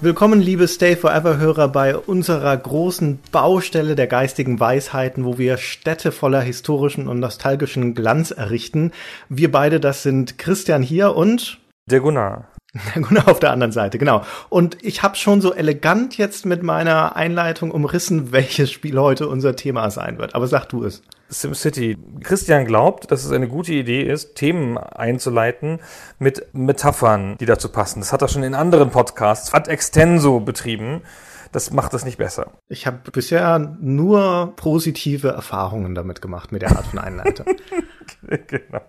Willkommen, liebe Stay Forever Hörer, bei unserer großen Baustelle der geistigen Weisheiten, wo wir Städte voller historischen und nostalgischen Glanz errichten. Wir beide, das sind Christian hier und Der Gunnar. der Gunnar auf der anderen Seite, genau. Und ich habe schon so elegant jetzt mit meiner Einleitung umrissen, welches Spiel heute unser Thema sein wird. Aber sag du es. SimCity. Christian glaubt, dass es eine gute Idee ist, Themen einzuleiten mit Metaphern, die dazu passen. Das hat er schon in anderen Podcasts ad extenso betrieben. Das macht es nicht besser. Ich habe bisher nur positive Erfahrungen damit gemacht, mit der Art von Einleitung. genau.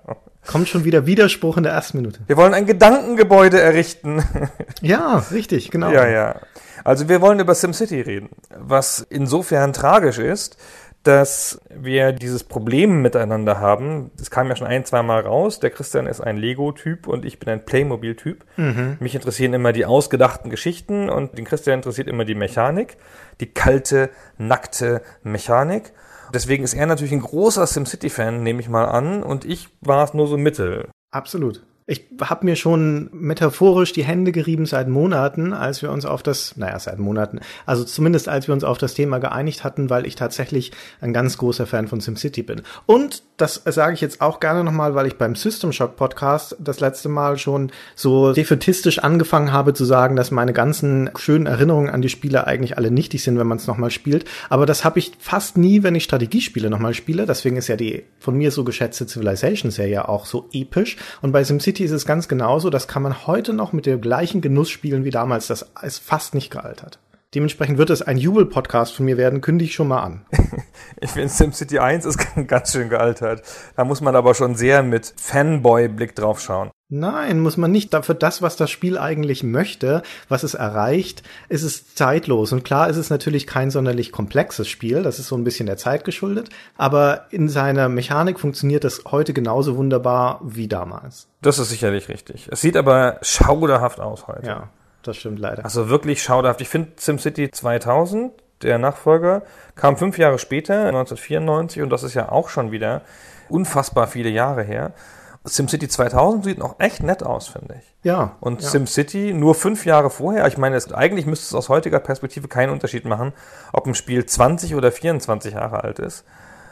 Kommt schon wieder Widerspruch in der ersten Minute. Wir wollen ein Gedankengebäude errichten. Ja, richtig, genau. ja, ja. Also wir wollen über SimCity reden, was insofern tragisch ist, dass wir dieses Problem miteinander haben. Das kam ja schon ein, zwei Mal raus. Der Christian ist ein Lego-Typ und ich bin ein Playmobil-Typ. Mich interessieren immer die ausgedachten Geschichten und den Christian interessiert immer die Mechanik, die kalte, nackte Mechanik. Deswegen ist er natürlich ein großer SimCity-Fan, nehme ich mal an, und ich war es nur so mittel. Absolut. Ich habe mir schon metaphorisch die Hände gerieben seit Monaten, als wir uns auf das, naja, seit Monaten, also zumindest als wir uns auf das Thema geeinigt hatten, weil ich tatsächlich ein ganz großer Fan von SimCity bin. Und das sage ich jetzt auch gerne nochmal, weil ich beim System Shock Podcast das letzte Mal schon so defetistisch angefangen habe zu sagen, dass meine ganzen schönen Erinnerungen an die Spiele eigentlich alle nichtig sind, wenn man es nochmal spielt. Aber das habe ich fast nie, wenn ich Strategiespiele nochmal spiele. Deswegen ist ja die von mir so geschätzte Civilization-Serie auch so episch. Und bei SimCity ist es ganz genauso. Das kann man heute noch mit dem gleichen Genuss spielen wie damals. Das ist fast nicht gealtert. Dementsprechend wird es ein Jubel-Podcast von mir werden, kündige ich schon mal an. Ich finde SimCity 1 ist ganz schön gealtert. Da muss man aber schon sehr mit Fanboy-Blick drauf schauen. Nein, muss man nicht. Für das, was das Spiel eigentlich möchte, was es erreicht, ist es zeitlos. Und klar ist es natürlich kein sonderlich komplexes Spiel. Das ist so ein bisschen der Zeit geschuldet. Aber in seiner Mechanik funktioniert es heute genauso wunderbar wie damals. Das ist sicherlich richtig. Es sieht aber schauderhaft aus heute. Ja, das stimmt leider. Also wirklich schauderhaft. Ich finde SimCity 2000, der Nachfolger, kam fünf Jahre später, 1994, und das ist ja auch schon wieder unfassbar viele Jahre her. SimCity 2000 sieht noch echt nett aus, finde ich. ja. Und ja. SimCity nur fünf Jahre vorher, ich meine, es, eigentlich müsste es aus heutiger Perspektive keinen Unterschied machen, ob ein Spiel 20 oder 24 Jahre alt ist.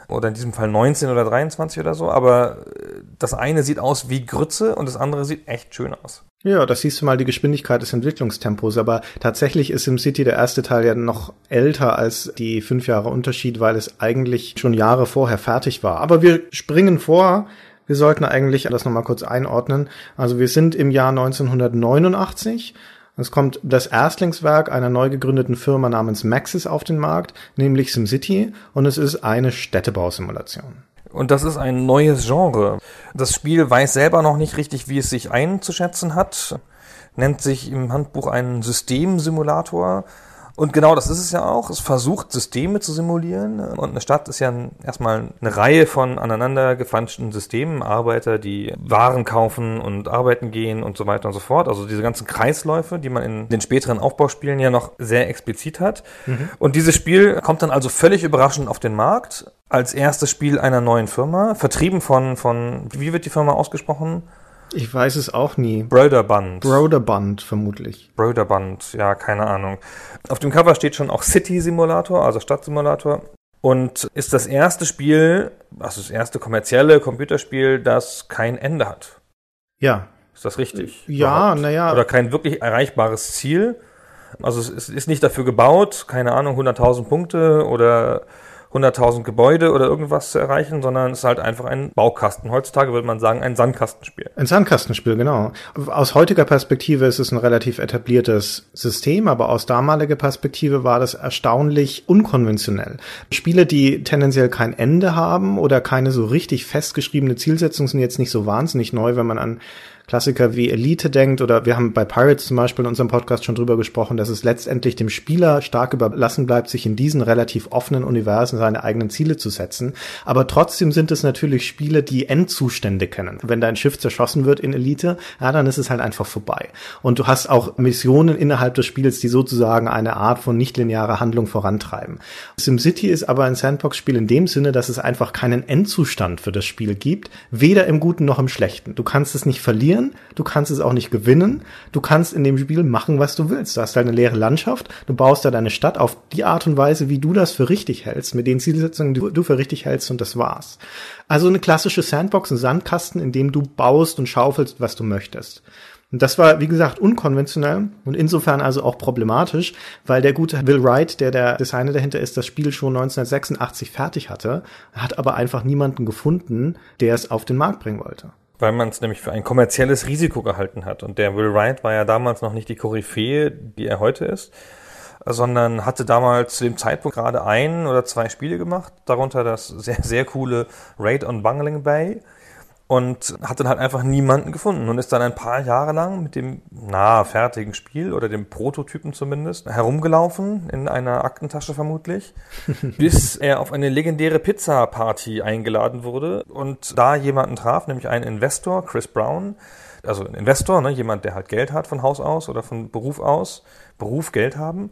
Oder in diesem Fall 19 oder 23 oder so. Aber äh, das eine sieht aus wie Grütze und das andere sieht echt schön aus. Ja, das siehst du mal die Geschwindigkeit des Entwicklungstempos. Aber tatsächlich ist SimCity der erste Teil ja noch älter als die fünf Jahre Unterschied, weil es eigentlich schon Jahre vorher fertig war. Aber wir springen vor. Wir sollten eigentlich das nochmal kurz einordnen. Also wir sind im Jahr 1989. Es kommt das Erstlingswerk einer neu gegründeten Firma namens Maxis auf den Markt, nämlich SimCity, und es ist eine Städtebausimulation. Und das ist ein neues Genre. Das Spiel weiß selber noch nicht richtig, wie es sich einzuschätzen hat. Nennt sich im Handbuch einen Systemsimulator. Und genau das ist es ja auch. Es versucht, Systeme zu simulieren. Und eine Stadt ist ja erstmal eine Reihe von aneinander gefeinschten Systemen. Arbeiter, die Waren kaufen und arbeiten gehen und so weiter und so fort. Also diese ganzen Kreisläufe, die man in den späteren Aufbauspielen ja noch sehr explizit hat. Und dieses Spiel kommt dann also völlig überraschend auf den Markt. Als erstes Spiel einer neuen Firma. Vertrieben von, von, wie wird die Firma ausgesprochen? Ich weiß es auch nie. Broderband. Broderband vermutlich. Broderband, ja, keine Ahnung. Auf dem Cover steht schon auch City Simulator, also Stadtsimulator. Und ist das erste Spiel, also das erste kommerzielle Computerspiel, das kein Ende hat. Ja, Ist das richtig? Ja, Überhaupt? na ja. Oder kein wirklich erreichbares Ziel. Also es ist- ist nicht dafür gebaut, keine Ahnung, 100.000 Punkte oder 100.000 Gebäude oder irgendwas zu erreichen, sondern es ist halt einfach ein Baukasten. Heutzutage würde man sagen, ein Sandkastenspiel. Ein Sandkastenspiel, genau. Aus heutiger Perspektive ist es ein relativ etabliertes System, aber aus damaliger Perspektive war das erstaunlich unkonventionell. Spiele, die tendenziell kein Ende haben oder keine so richtig festgeschriebene Zielsetzung, sind jetzt nicht so wahnsinnig neu, wenn man an Klassiker wie Elite denkt oder wir haben bei Pirates zum Beispiel in unserem Podcast schon drüber gesprochen, dass es letztendlich dem Spieler stark überlassen bleibt, sich in diesen relativ offenen Universen seine eigenen Ziele zu setzen. Aber trotzdem sind es natürlich Spiele, die Endzustände kennen. Wenn dein Schiff zerschossen wird in Elite, ja, dann ist es halt einfach vorbei. Und du hast auch Missionen innerhalb des Spiels, die sozusagen eine Art von nichtlinearer Handlung vorantreiben. SimCity ist aber ein Sandbox-Spiel in dem Sinne, dass es einfach keinen Endzustand für das Spiel gibt, weder im Guten noch im Schlechten. Du kannst es nicht verlieren, du kannst es auch nicht gewinnen, du kannst in dem Spiel machen, was du willst. Du hast halt eine leere Landschaft, du baust da deine Stadt auf die Art und Weise, wie du das für richtig hältst, mit den Zielsetzungen, die du für richtig hältst und das war's. Also eine klassische Sandbox, ein Sandkasten, in dem du baust und schaufelst, was du möchtest. Und das war, wie gesagt, unkonventionell und insofern also auch problematisch, weil der gute Will Wright, der der Designer dahinter ist, das Spiel schon 1986 fertig hatte, hat aber einfach niemanden gefunden, der es auf den Markt bringen wollte. Weil man es nämlich für ein kommerzielles Risiko gehalten hat. Und der Will Wright war ja damals noch nicht die Koryphäe, die er heute ist, sondern hatte damals zu dem Zeitpunkt gerade ein oder zwei Spiele gemacht, darunter das sehr, sehr coole Raid on Bungling Bay und hat dann halt einfach niemanden gefunden und ist dann ein paar Jahre lang mit dem na fertigen Spiel oder dem Prototypen zumindest herumgelaufen in einer Aktentasche vermutlich, bis er auf eine legendäre Pizza Party eingeladen wurde und da jemanden traf, nämlich einen Investor, Chris Brown, also ein Investor, ne, jemand, der halt Geld hat von Haus aus oder von Beruf aus, Beruf Geld haben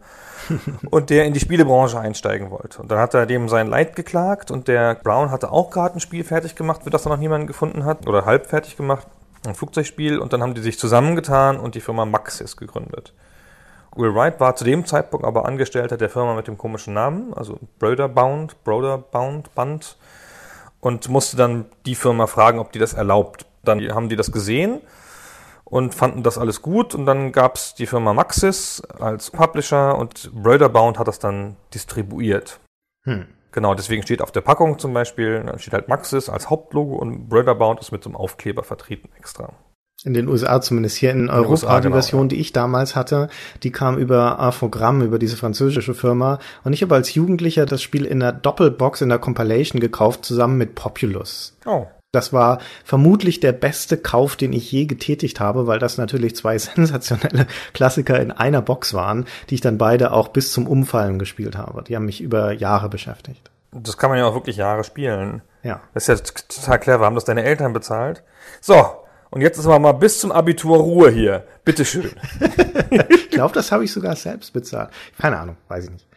und der in die Spielebranche einsteigen wollte. Und dann hat er dem sein Leid geklagt und der Brown hatte auch gerade ein Spiel fertig gemacht, für das er noch niemanden gefunden hat oder halb fertig gemacht, ein Flugzeugspiel und dann haben die sich zusammengetan und die Firma Maxis gegründet. Will Wright war zu dem Zeitpunkt aber Angestellter der Firma mit dem komischen Namen, also Broderbound, Broderbound Band und musste dann die Firma fragen, ob die das erlaubt. Dann haben die das gesehen und fanden das alles gut. Und dann gab es die Firma Maxis als Publisher und Broderbound hat das dann distribuiert. Hm. Genau, deswegen steht auf der Packung zum Beispiel, dann steht halt Maxis als Hauptlogo und Broderbound ist mit so einem Aufkleber vertreten extra. In den USA zumindest. Hier in Europa, USA, die genau, Version, ja. die ich damals hatte, die kam über Infogramm, über diese französische Firma. Und ich habe als Jugendlicher das Spiel in der Doppelbox, in der Compilation gekauft, zusammen mit Populous. Oh. Das war vermutlich der beste Kauf, den ich je getätigt habe, weil das natürlich zwei sensationelle Klassiker in einer Box waren, die ich dann beide auch bis zum Umfallen gespielt habe. Die haben mich über Jahre beschäftigt. Das kann man ja auch wirklich Jahre spielen. Ja. Das ist ja total clever. Haben das deine Eltern bezahlt? So, und jetzt ist aber mal bis zum Abitur Ruhe hier. Bitteschön. ich glaube, das habe ich sogar selbst bezahlt. Keine Ahnung, weiß ich nicht.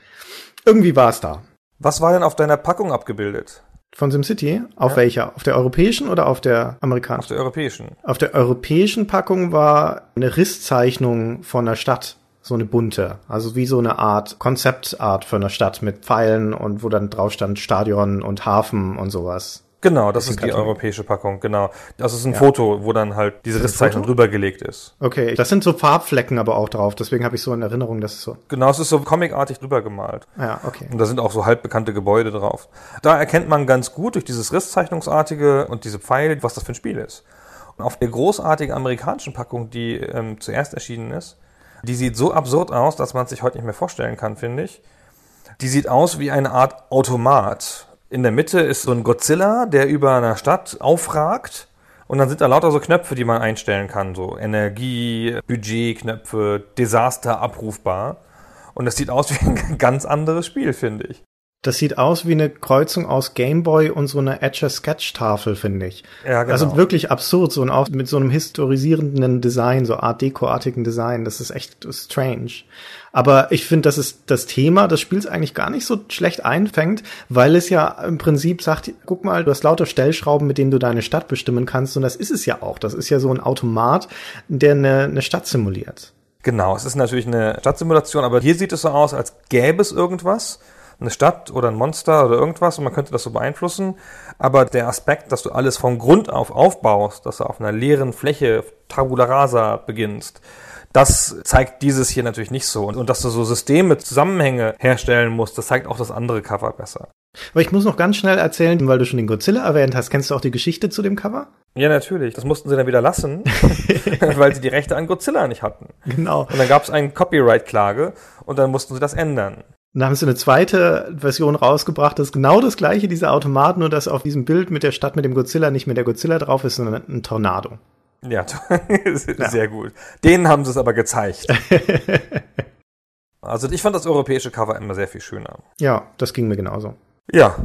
Irgendwie war es da. Was war denn auf deiner Packung abgebildet? Von SimCity? Auf ja. welcher? Auf der europäischen oder auf der amerikanischen? Auf der europäischen. Auf der europäischen Packung war eine Risszeichnung von der Stadt. So eine bunte. Also wie so eine Art Konzeptart für eine Stadt mit Pfeilen und wo dann drauf stand Stadion und Hafen und sowas. Genau, das ist die europäische Packung, genau. Das ist ein ja. Foto, wo dann halt diese Risszeichnung drüber gelegt ist. Okay, das sind so Farbflecken aber auch drauf, deswegen habe ich so in Erinnerung, dass es so. Genau, es ist so comicartig drüber gemalt. Ja, okay. Und da sind auch so halbbekannte Gebäude drauf. Da erkennt man ganz gut durch dieses Risszeichnungsartige und diese Pfeile, was das für ein Spiel ist. Und auf der großartigen amerikanischen Packung, die ähm, zuerst erschienen ist, die sieht so absurd aus, dass man es sich heute nicht mehr vorstellen kann, finde ich. Die sieht aus wie eine Art Automat in der Mitte ist so ein Godzilla, der über einer Stadt aufragt. Und dann sind da lauter so Knöpfe, die man einstellen kann. So Energie, Budgetknöpfe, Desaster abrufbar. Und das sieht aus wie ein ganz anderes Spiel, finde ich. Das sieht aus wie eine Kreuzung aus Gameboy und so einer Etcher-Sketch-Tafel, finde ich. Ja, genau. Also wirklich absurd, so und auch mit so einem historisierenden Design, so Art Deco-artigen Design. Das ist echt strange. Aber ich finde, dass es das Thema des Spiels eigentlich gar nicht so schlecht einfängt, weil es ja im Prinzip sagt, guck mal, du hast lauter Stellschrauben, mit denen du deine Stadt bestimmen kannst. Und das ist es ja auch. Das ist ja so ein Automat, der eine, eine Stadt simuliert. Genau, es ist natürlich eine Stadtsimulation, aber hier sieht es so aus, als gäbe es irgendwas eine Stadt oder ein Monster oder irgendwas und man könnte das so beeinflussen. Aber der Aspekt, dass du alles von Grund auf aufbaust, dass du auf einer leeren Fläche Tabula rasa beginnst, das zeigt dieses hier natürlich nicht so. Und, und dass du so Systeme, Zusammenhänge herstellen musst, das zeigt auch das andere Cover besser. Aber ich muss noch ganz schnell erzählen, weil du schon den Godzilla erwähnt hast. Kennst du auch die Geschichte zu dem Cover? Ja, natürlich. Das mussten sie dann wieder lassen, weil sie die Rechte an Godzilla nicht hatten. Genau. Und dann gab es eine Copyright-Klage und dann mussten sie das ändern. Dann haben sie eine zweite Version rausgebracht, das ist genau das gleiche, diese Automat, nur dass auf diesem Bild mit der Stadt mit dem Godzilla nicht mehr der Godzilla drauf ist, sondern ein Tornado. Ja, sehr gut. Denen haben sie es aber gezeigt. also ich fand das europäische Cover immer sehr viel schöner. Ja, das ging mir genauso. Ja,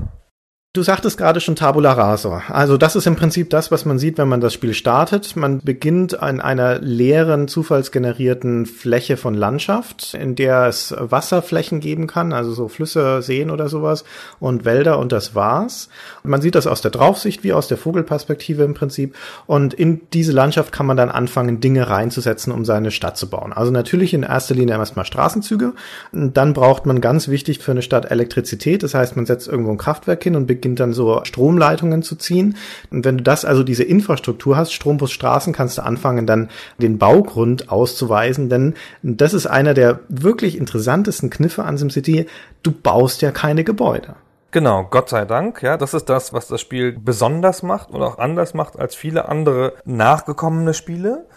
Du sagtest gerade schon Tabula Rasa. Also das ist im Prinzip das, was man sieht, wenn man das Spiel startet. Man beginnt an einer leeren, zufallsgenerierten Fläche von Landschaft, in der es Wasserflächen geben kann, also so Flüsse, Seen oder sowas und Wälder und das war's. Und man sieht das aus der Draufsicht wie aus der Vogelperspektive im Prinzip. Und in diese Landschaft kann man dann anfangen, Dinge reinzusetzen, um seine Stadt zu bauen. Also natürlich in erster Linie erstmal Straßenzüge. Dann braucht man ganz wichtig für eine Stadt Elektrizität. Das heißt, man setzt irgendwo ein Kraftwerk hin und beginnt beginnt dann so Stromleitungen zu ziehen. Und wenn du das also diese Infrastruktur hast, Strombus Straßen, kannst du anfangen, dann den Baugrund auszuweisen, denn das ist einer der wirklich interessantesten Kniffe an SimCity. Du baust ja keine Gebäude. Genau, Gott sei Dank. Ja, das ist das, was das Spiel besonders macht und auch anders macht als viele andere nachgekommene Spiele.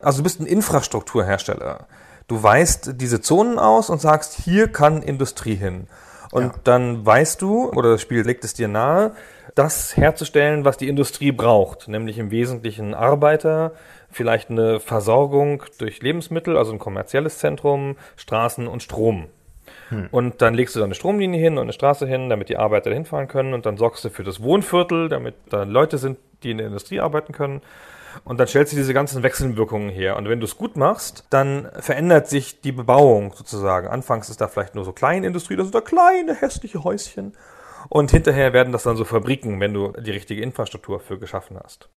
Also du bist ein Infrastrukturhersteller. Du weißt diese Zonen aus und sagst, hier kann Industrie hin. Und ja. dann weißt du, oder das Spiel legt es dir nahe, das herzustellen, was die Industrie braucht, nämlich im Wesentlichen Arbeiter, vielleicht eine Versorgung durch Lebensmittel, also ein kommerzielles Zentrum, Straßen und Strom. Hm. Und dann legst du da eine Stromlinie hin und eine Straße hin, damit die Arbeiter hinfahren können und dann sorgst du für das Wohnviertel, damit da Leute sind, die in der Industrie arbeiten können. Und dann stellst du diese ganzen Wechselwirkungen her. Und wenn du es gut machst, dann verändert sich die Bebauung sozusagen. Anfangs ist da vielleicht nur so Kleinindustrie, das sind da kleine hässliche Häuschen. Und hinterher werden das dann so Fabriken, wenn du die richtige Infrastruktur für geschaffen hast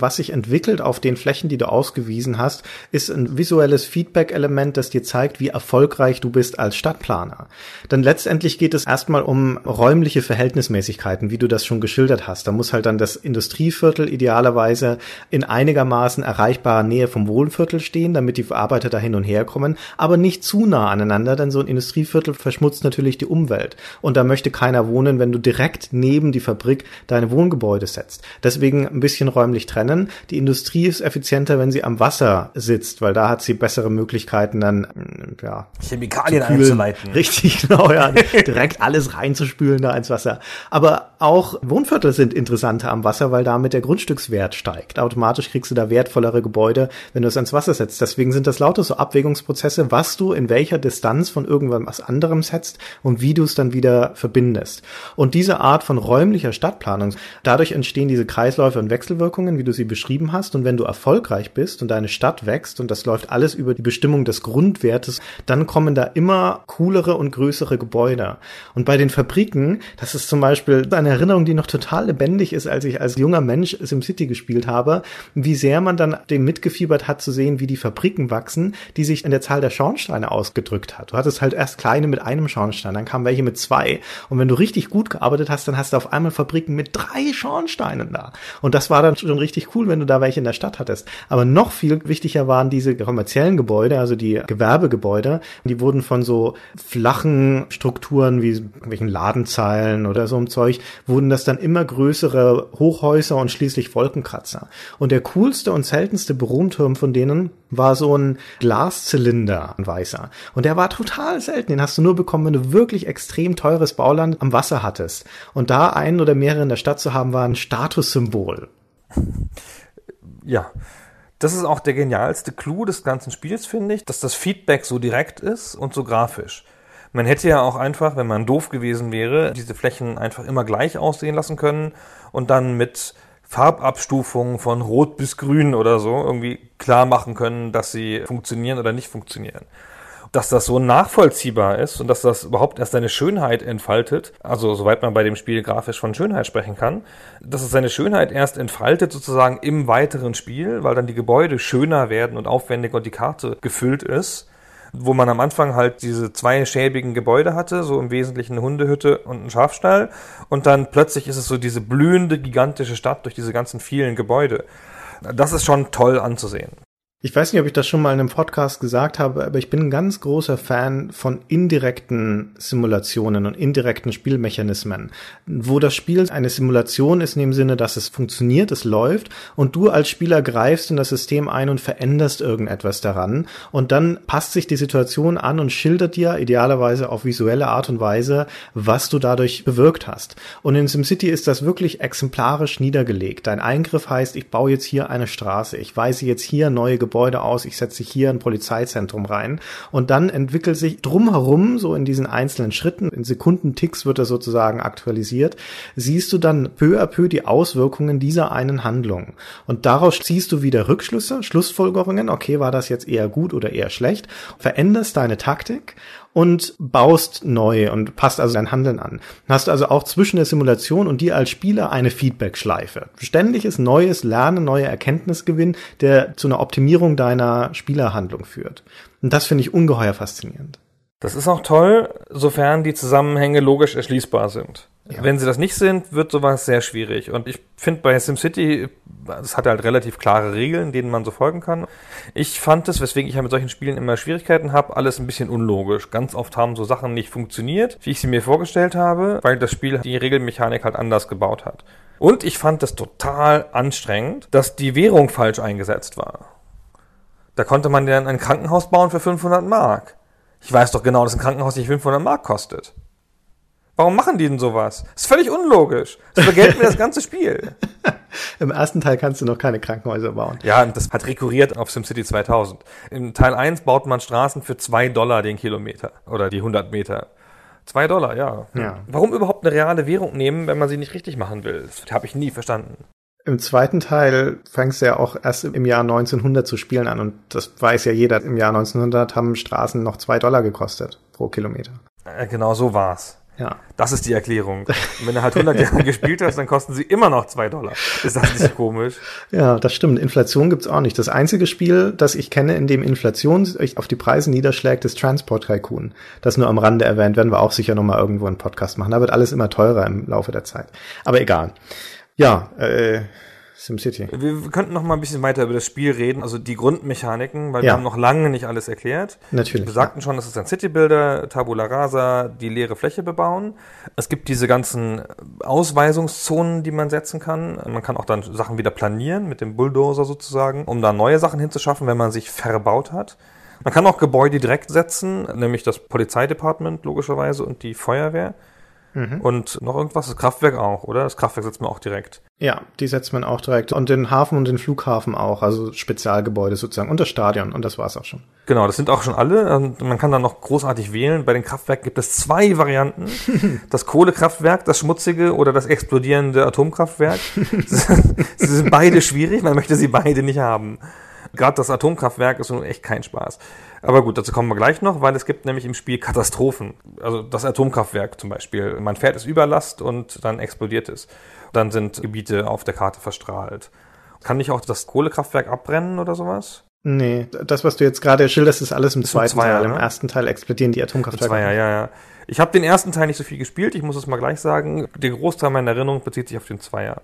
was sich entwickelt auf den Flächen, die du ausgewiesen hast, ist ein visuelles Feedback-Element, das dir zeigt, wie erfolgreich du bist als Stadtplaner. Denn letztendlich geht es erstmal um räumliche Verhältnismäßigkeiten, wie du das schon geschildert hast. Da muss halt dann das Industrieviertel idealerweise in einigermaßen erreichbarer Nähe vom Wohnviertel stehen, damit die Arbeiter da hin und her kommen, aber nicht zu nah aneinander, denn so ein Industrieviertel verschmutzt natürlich die Umwelt. Und da möchte keiner wohnen, wenn du direkt neben die Fabrik deine Wohngebäude setzt. Deswegen ein bisschen räumlich trennen trennen. Die Industrie ist effizienter, wenn sie am Wasser sitzt, weil da hat sie bessere Möglichkeiten dann, mm, ja. Chemikalien einzuleiten. Richtig, genau, ja. direkt alles reinzuspülen da ins Wasser. Aber auch Wohnviertel sind interessanter am Wasser, weil damit der Grundstückswert steigt. Automatisch kriegst du da wertvollere Gebäude, wenn du es ans Wasser setzt. Deswegen sind das lauter so Abwägungsprozesse, was du in welcher Distanz von irgendwas anderem setzt und wie du es dann wieder verbindest. Und diese Art von räumlicher Stadtplanung, dadurch entstehen diese Kreisläufe und Wechselwirkungen, wie du sie beschrieben hast. Und wenn du erfolgreich bist und deine Stadt wächst und das läuft alles über die Bestimmung des Grundwertes, dann kommen da immer coolere und größere Gebäude. Und bei den Fabriken, das ist zum Beispiel eine Erinnerung, die noch total lebendig ist, als ich als junger Mensch SimCity gespielt habe, wie sehr man dann dem mitgefiebert hat zu sehen, wie die Fabriken wachsen, die sich in der Zahl der Schornsteine ausgedrückt hat. Du hattest halt erst kleine mit einem Schornstein, dann kamen welche mit zwei. Und wenn du richtig gut gearbeitet hast, dann hast du auf einmal Fabriken mit drei Schornsteinen da. Und das war dann schon richtig richtig cool, wenn du da welche in der Stadt hattest. Aber noch viel wichtiger waren diese kommerziellen Gebäude, also die Gewerbegebäude. Die wurden von so flachen Strukturen wie irgendwelchen Ladenzeilen oder so einem Zeug, wurden das dann immer größere Hochhäuser und schließlich Wolkenkratzer. Und der coolste und seltenste Büroturm von denen war so ein Glaszylinder, ein weißer. Und der war total selten. Den hast du nur bekommen, wenn du wirklich extrem teures Bauland am Wasser hattest. Und da einen oder mehrere in der Stadt zu haben, war ein Statussymbol. Ja. Das ist auch der genialste Clou des ganzen Spiels, finde ich, dass das Feedback so direkt ist und so grafisch. Man hätte ja auch einfach, wenn man doof gewesen wäre, diese Flächen einfach immer gleich aussehen lassen können und dann mit Farbabstufungen von Rot bis Grün oder so irgendwie klar machen können, dass sie funktionieren oder nicht funktionieren dass das so nachvollziehbar ist und dass das überhaupt erst seine Schönheit entfaltet, also soweit man bei dem Spiel grafisch von Schönheit sprechen kann, dass es seine Schönheit erst entfaltet sozusagen im weiteren Spiel, weil dann die Gebäude schöner werden und aufwendiger und die Karte gefüllt ist wo man am Anfang halt diese zwei schäbigen Gebäude hatte, so im Wesentlichen eine Hundehütte und ein Schafstall. Und dann plötzlich ist es so diese blühende, gigantische Stadt durch diese ganzen vielen Gebäude. Das ist schon toll anzusehen. Ich weiß nicht, ob ich das schon mal in einem Podcast gesagt habe, aber ich bin ein ganz großer Fan von indirekten Simulationen und indirekten Spielmechanismen, wo das Spiel eine Simulation ist in dem Sinne, dass es funktioniert, es läuft und du als Spieler greifst in das System ein und veränderst irgendetwas daran und dann passt sich die Situation an und schildert dir idealerweise auf visuelle Art und Weise, was du dadurch bewirkt hast. Und in SimCity ist das wirklich exemplarisch niedergelegt. Dein Eingriff heißt, ich baue jetzt hier eine Straße, ich weise jetzt hier neue Gebäude aus, ich setze hier ein Polizeizentrum rein und dann entwickelt sich drumherum, so in diesen einzelnen Schritten, in Sekundenticks wird das sozusagen aktualisiert, siehst du dann peu à peu die Auswirkungen dieser einen Handlung. Und daraus ziehst du wieder Rückschlüsse, Schlussfolgerungen, okay, war das jetzt eher gut oder eher schlecht, veränderst deine Taktik und baust neu und passt also dein Handeln an. Hast also auch zwischen der Simulation und dir als Spieler eine Feedback-Schleife. Ständiges neues Lernen, neue Erkenntnisgewinn, der zu einer Optimierung deiner Spielerhandlung führt. Und das finde ich ungeheuer faszinierend. Das ist auch toll, sofern die Zusammenhänge logisch erschließbar sind. Ja. Wenn sie das nicht sind, wird sowas sehr schwierig. Und ich finde bei SimCity, es hat halt relativ klare Regeln, denen man so folgen kann. Ich fand es, weswegen ich ja mit solchen Spielen immer Schwierigkeiten habe, alles ein bisschen unlogisch. Ganz oft haben so Sachen nicht funktioniert, wie ich sie mir vorgestellt habe, weil das Spiel die Regelmechanik halt anders gebaut hat. Und ich fand es total anstrengend, dass die Währung falsch eingesetzt war. Da konnte man dann ein Krankenhaus bauen für 500 Mark. Ich weiß doch genau, dass ein Krankenhaus nicht 500 Mark kostet. Warum machen die denn sowas? Das ist völlig unlogisch. Das vergelten mir das ganze Spiel. Im ersten Teil kannst du noch keine Krankenhäuser bauen. Ja, das hat rekurriert auf SimCity 2000. Im Teil 1 baut man Straßen für zwei Dollar den Kilometer oder die 100 Meter. Zwei Dollar, ja. ja. Warum überhaupt eine reale Währung nehmen, wenn man sie nicht richtig machen will? Das habe ich nie verstanden. Im zweiten Teil fängst du ja auch erst im Jahr 1900 zu spielen an und das weiß ja jeder. Im Jahr 1900 haben Straßen noch zwei Dollar gekostet pro Kilometer. Äh, genau so war's. Ja. Das ist die Erklärung. Und wenn du halt 100 Jahre gespielt hast, dann kosten sie immer noch zwei Dollar. Ist das nicht komisch? Ja, das stimmt. Inflation gibt's auch nicht. Das einzige Spiel, das ich kenne, in dem Inflation sich auf die Preise niederschlägt, ist Transport Tycoon. Das nur am Rande erwähnt, werden wir auch sicher nochmal irgendwo einen Podcast machen. Da wird alles immer teurer im Laufe der Zeit. Aber egal. Ja, äh, SimCity. Wir könnten noch mal ein bisschen weiter über das Spiel reden, also die Grundmechaniken, weil ja. wir haben noch lange nicht alles erklärt. Natürlich. Wir sagten schon, das ist ein Citybuilder, Tabula Rasa, die leere Fläche bebauen. Es gibt diese ganzen Ausweisungszonen, die man setzen kann. Man kann auch dann Sachen wieder planieren mit dem Bulldozer sozusagen, um da neue Sachen hinzuschaffen, wenn man sich verbaut hat. Man kann auch Gebäude direkt setzen, nämlich das Polizeidepartement logischerweise und die Feuerwehr. Mhm. Und noch irgendwas, das Kraftwerk auch, oder? Das Kraftwerk setzt man auch direkt. Ja, die setzt man auch direkt. Und den Hafen und den Flughafen auch, also Spezialgebäude sozusagen. Und das Stadion. Und das war's auch schon. Genau, das sind auch schon alle. Und man kann dann noch großartig wählen. Bei den Kraftwerken gibt es zwei Varianten. Das Kohlekraftwerk, das schmutzige oder das explodierende Atomkraftwerk. sie sind beide schwierig. Man möchte sie beide nicht haben. Gerade das Atomkraftwerk ist nun echt kein Spaß. Aber gut, dazu kommen wir gleich noch, weil es gibt nämlich im Spiel Katastrophen. Also das Atomkraftwerk zum Beispiel. Man fährt es Überlast und dann explodiert es. Dann sind Gebiete auf der Karte verstrahlt. Kann nicht auch das Kohlekraftwerk abbrennen oder sowas? Nee, das, was du jetzt gerade schilderst, ist alles im ist zweiten Zweier, Teil. Im ne? ersten Teil explodieren die Atomkraftwerke. Zweier, ja, ja. Ich habe den ersten Teil nicht so viel gespielt, ich muss es mal gleich sagen. Der Großteil meiner Erinnerung bezieht sich auf den Zweier.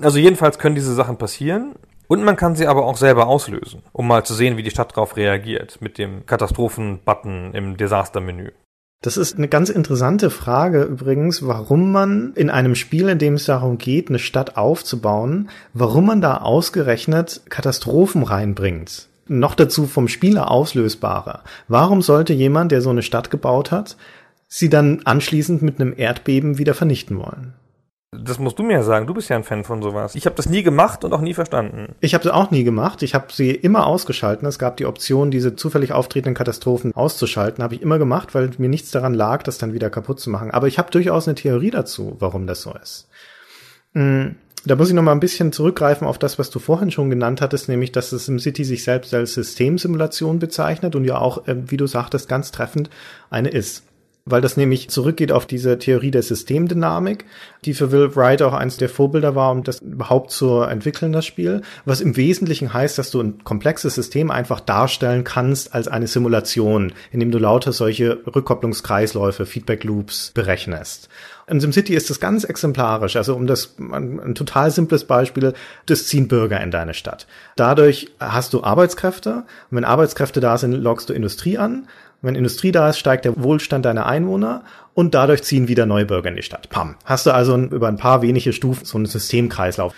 Also jedenfalls können diese Sachen passieren. Und man kann sie aber auch selber auslösen, um mal zu sehen, wie die Stadt darauf reagiert, mit dem Katastrophen-Button im Desaster-Menü. Das ist eine ganz interessante Frage übrigens, warum man in einem Spiel, in dem es darum geht, eine Stadt aufzubauen, warum man da ausgerechnet Katastrophen reinbringt. Noch dazu vom Spieler auslösbare. Warum sollte jemand, der so eine Stadt gebaut hat, sie dann anschließend mit einem Erdbeben wieder vernichten wollen? Das musst du mir sagen. Du bist ja ein Fan von sowas. Ich habe das nie gemacht und auch nie verstanden. Ich habe sie auch nie gemacht. Ich habe sie immer ausgeschalten. Es gab die Option, diese zufällig auftretenden Katastrophen auszuschalten. Habe ich immer gemacht, weil mir nichts daran lag, das dann wieder kaputt zu machen. Aber ich habe durchaus eine Theorie dazu, warum das so ist. Hm, da muss ich noch mal ein bisschen zurückgreifen auf das, was du vorhin schon genannt hattest, nämlich, dass es im City sich selbst als Systemsimulation bezeichnet und ja auch, äh, wie du sagtest, ganz treffend eine ist. Weil das nämlich zurückgeht auf diese Theorie der Systemdynamik, die für Will Wright auch eins der Vorbilder war, um das überhaupt zu entwickeln, das Spiel, was im Wesentlichen heißt, dass du ein komplexes System einfach darstellen kannst als eine Simulation, indem du lauter solche Rückkopplungskreisläufe, Feedback Loops berechnest. In SimCity ist das ganz exemplarisch. Also um das, ein, ein, total simples Beispiel, das ziehen Bürger in deine Stadt. Dadurch hast du Arbeitskräfte. Und wenn Arbeitskräfte da sind, loggst du Industrie an. Wenn Industrie da ist, steigt der Wohlstand deiner Einwohner und dadurch ziehen wieder neue Bürger in die Stadt. Pam. Hast du also über ein paar wenige Stufen so einen Systemkreislauf.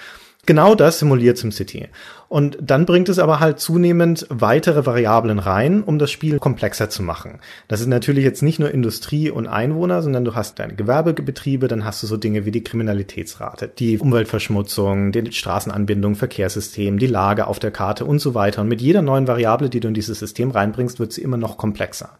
Genau das simuliert SimCity. Und dann bringt es aber halt zunehmend weitere Variablen rein, um das Spiel komplexer zu machen. Das ist natürlich jetzt nicht nur Industrie und Einwohner, sondern du hast deine Gewerbebetriebe, dann hast du so Dinge wie die Kriminalitätsrate, die Umweltverschmutzung, die Straßenanbindung, Verkehrssystem, die Lage auf der Karte und so weiter. Und mit jeder neuen Variable, die du in dieses System reinbringst, wird sie immer noch komplexer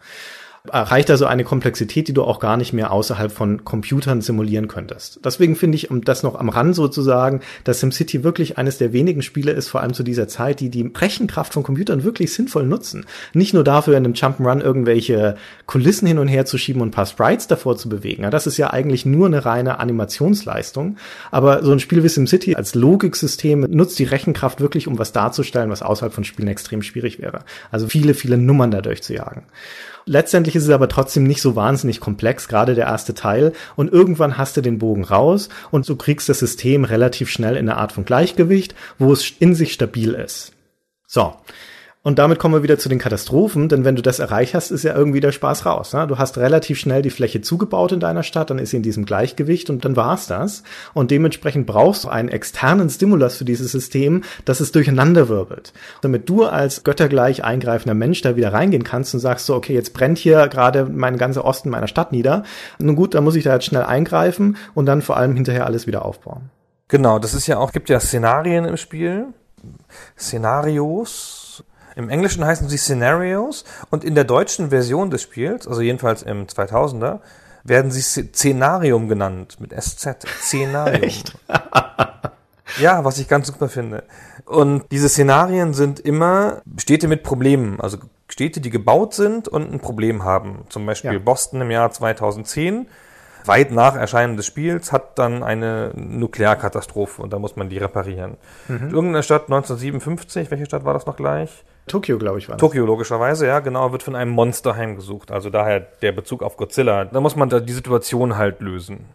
erreicht also eine Komplexität, die du auch gar nicht mehr außerhalb von Computern simulieren könntest. Deswegen finde ich, um das noch am Rand sozusagen, dass SimCity wirklich eines der wenigen Spiele ist, vor allem zu dieser Zeit, die die Rechenkraft von Computern wirklich sinnvoll nutzen. Nicht nur dafür, in einem Jump'n'Run irgendwelche Kulissen hin und her zu schieben und ein paar Sprites davor zu bewegen. das ist ja eigentlich nur eine reine Animationsleistung. Aber so ein Spiel wie SimCity als Logiksystem nutzt die Rechenkraft wirklich, um was darzustellen, was außerhalb von Spielen extrem schwierig wäre. Also viele, viele Nummern dadurch zu jagen. Letztendlich ist es aber trotzdem nicht so wahnsinnig komplex, gerade der erste Teil. Und irgendwann hast du den Bogen raus und du kriegst das System relativ schnell in eine Art von Gleichgewicht, wo es in sich stabil ist. So. Und damit kommen wir wieder zu den Katastrophen, denn wenn du das erreicht hast, ist ja irgendwie der Spaß raus. Ne? Du hast relativ schnell die Fläche zugebaut in deiner Stadt, dann ist sie in diesem Gleichgewicht und dann war's das. Und dementsprechend brauchst du einen externen Stimulus für dieses System, dass es durcheinander wirbelt. Damit du als göttergleich eingreifender Mensch da wieder reingehen kannst und sagst so, okay, jetzt brennt hier gerade mein ganzer Osten meiner Stadt nieder. Nun gut, dann muss ich da jetzt schnell eingreifen und dann vor allem hinterher alles wieder aufbauen. Genau, das ist ja auch, gibt ja Szenarien im Spiel. Szenarios, im Englischen heißen sie Scenarios und in der deutschen Version des Spiels, also jedenfalls im 2000er, werden sie Szenarium genannt mit SZ. Szenarium. Echt? ja, was ich ganz super finde. Und diese Szenarien sind immer Städte mit Problemen, also Städte, die gebaut sind und ein Problem haben. Zum Beispiel ja. Boston im Jahr 2010 weit nach Erscheinen des Spiels hat dann eine Nuklearkatastrophe und da muss man die reparieren. Mhm. Irgendeine Stadt 1957, welche Stadt war das noch gleich? Tokio, glaube ich, war das. Tokio, logischerweise, ja, genau, wird von einem Monster heimgesucht. Also daher der Bezug auf Godzilla. Da muss man da die Situation halt lösen.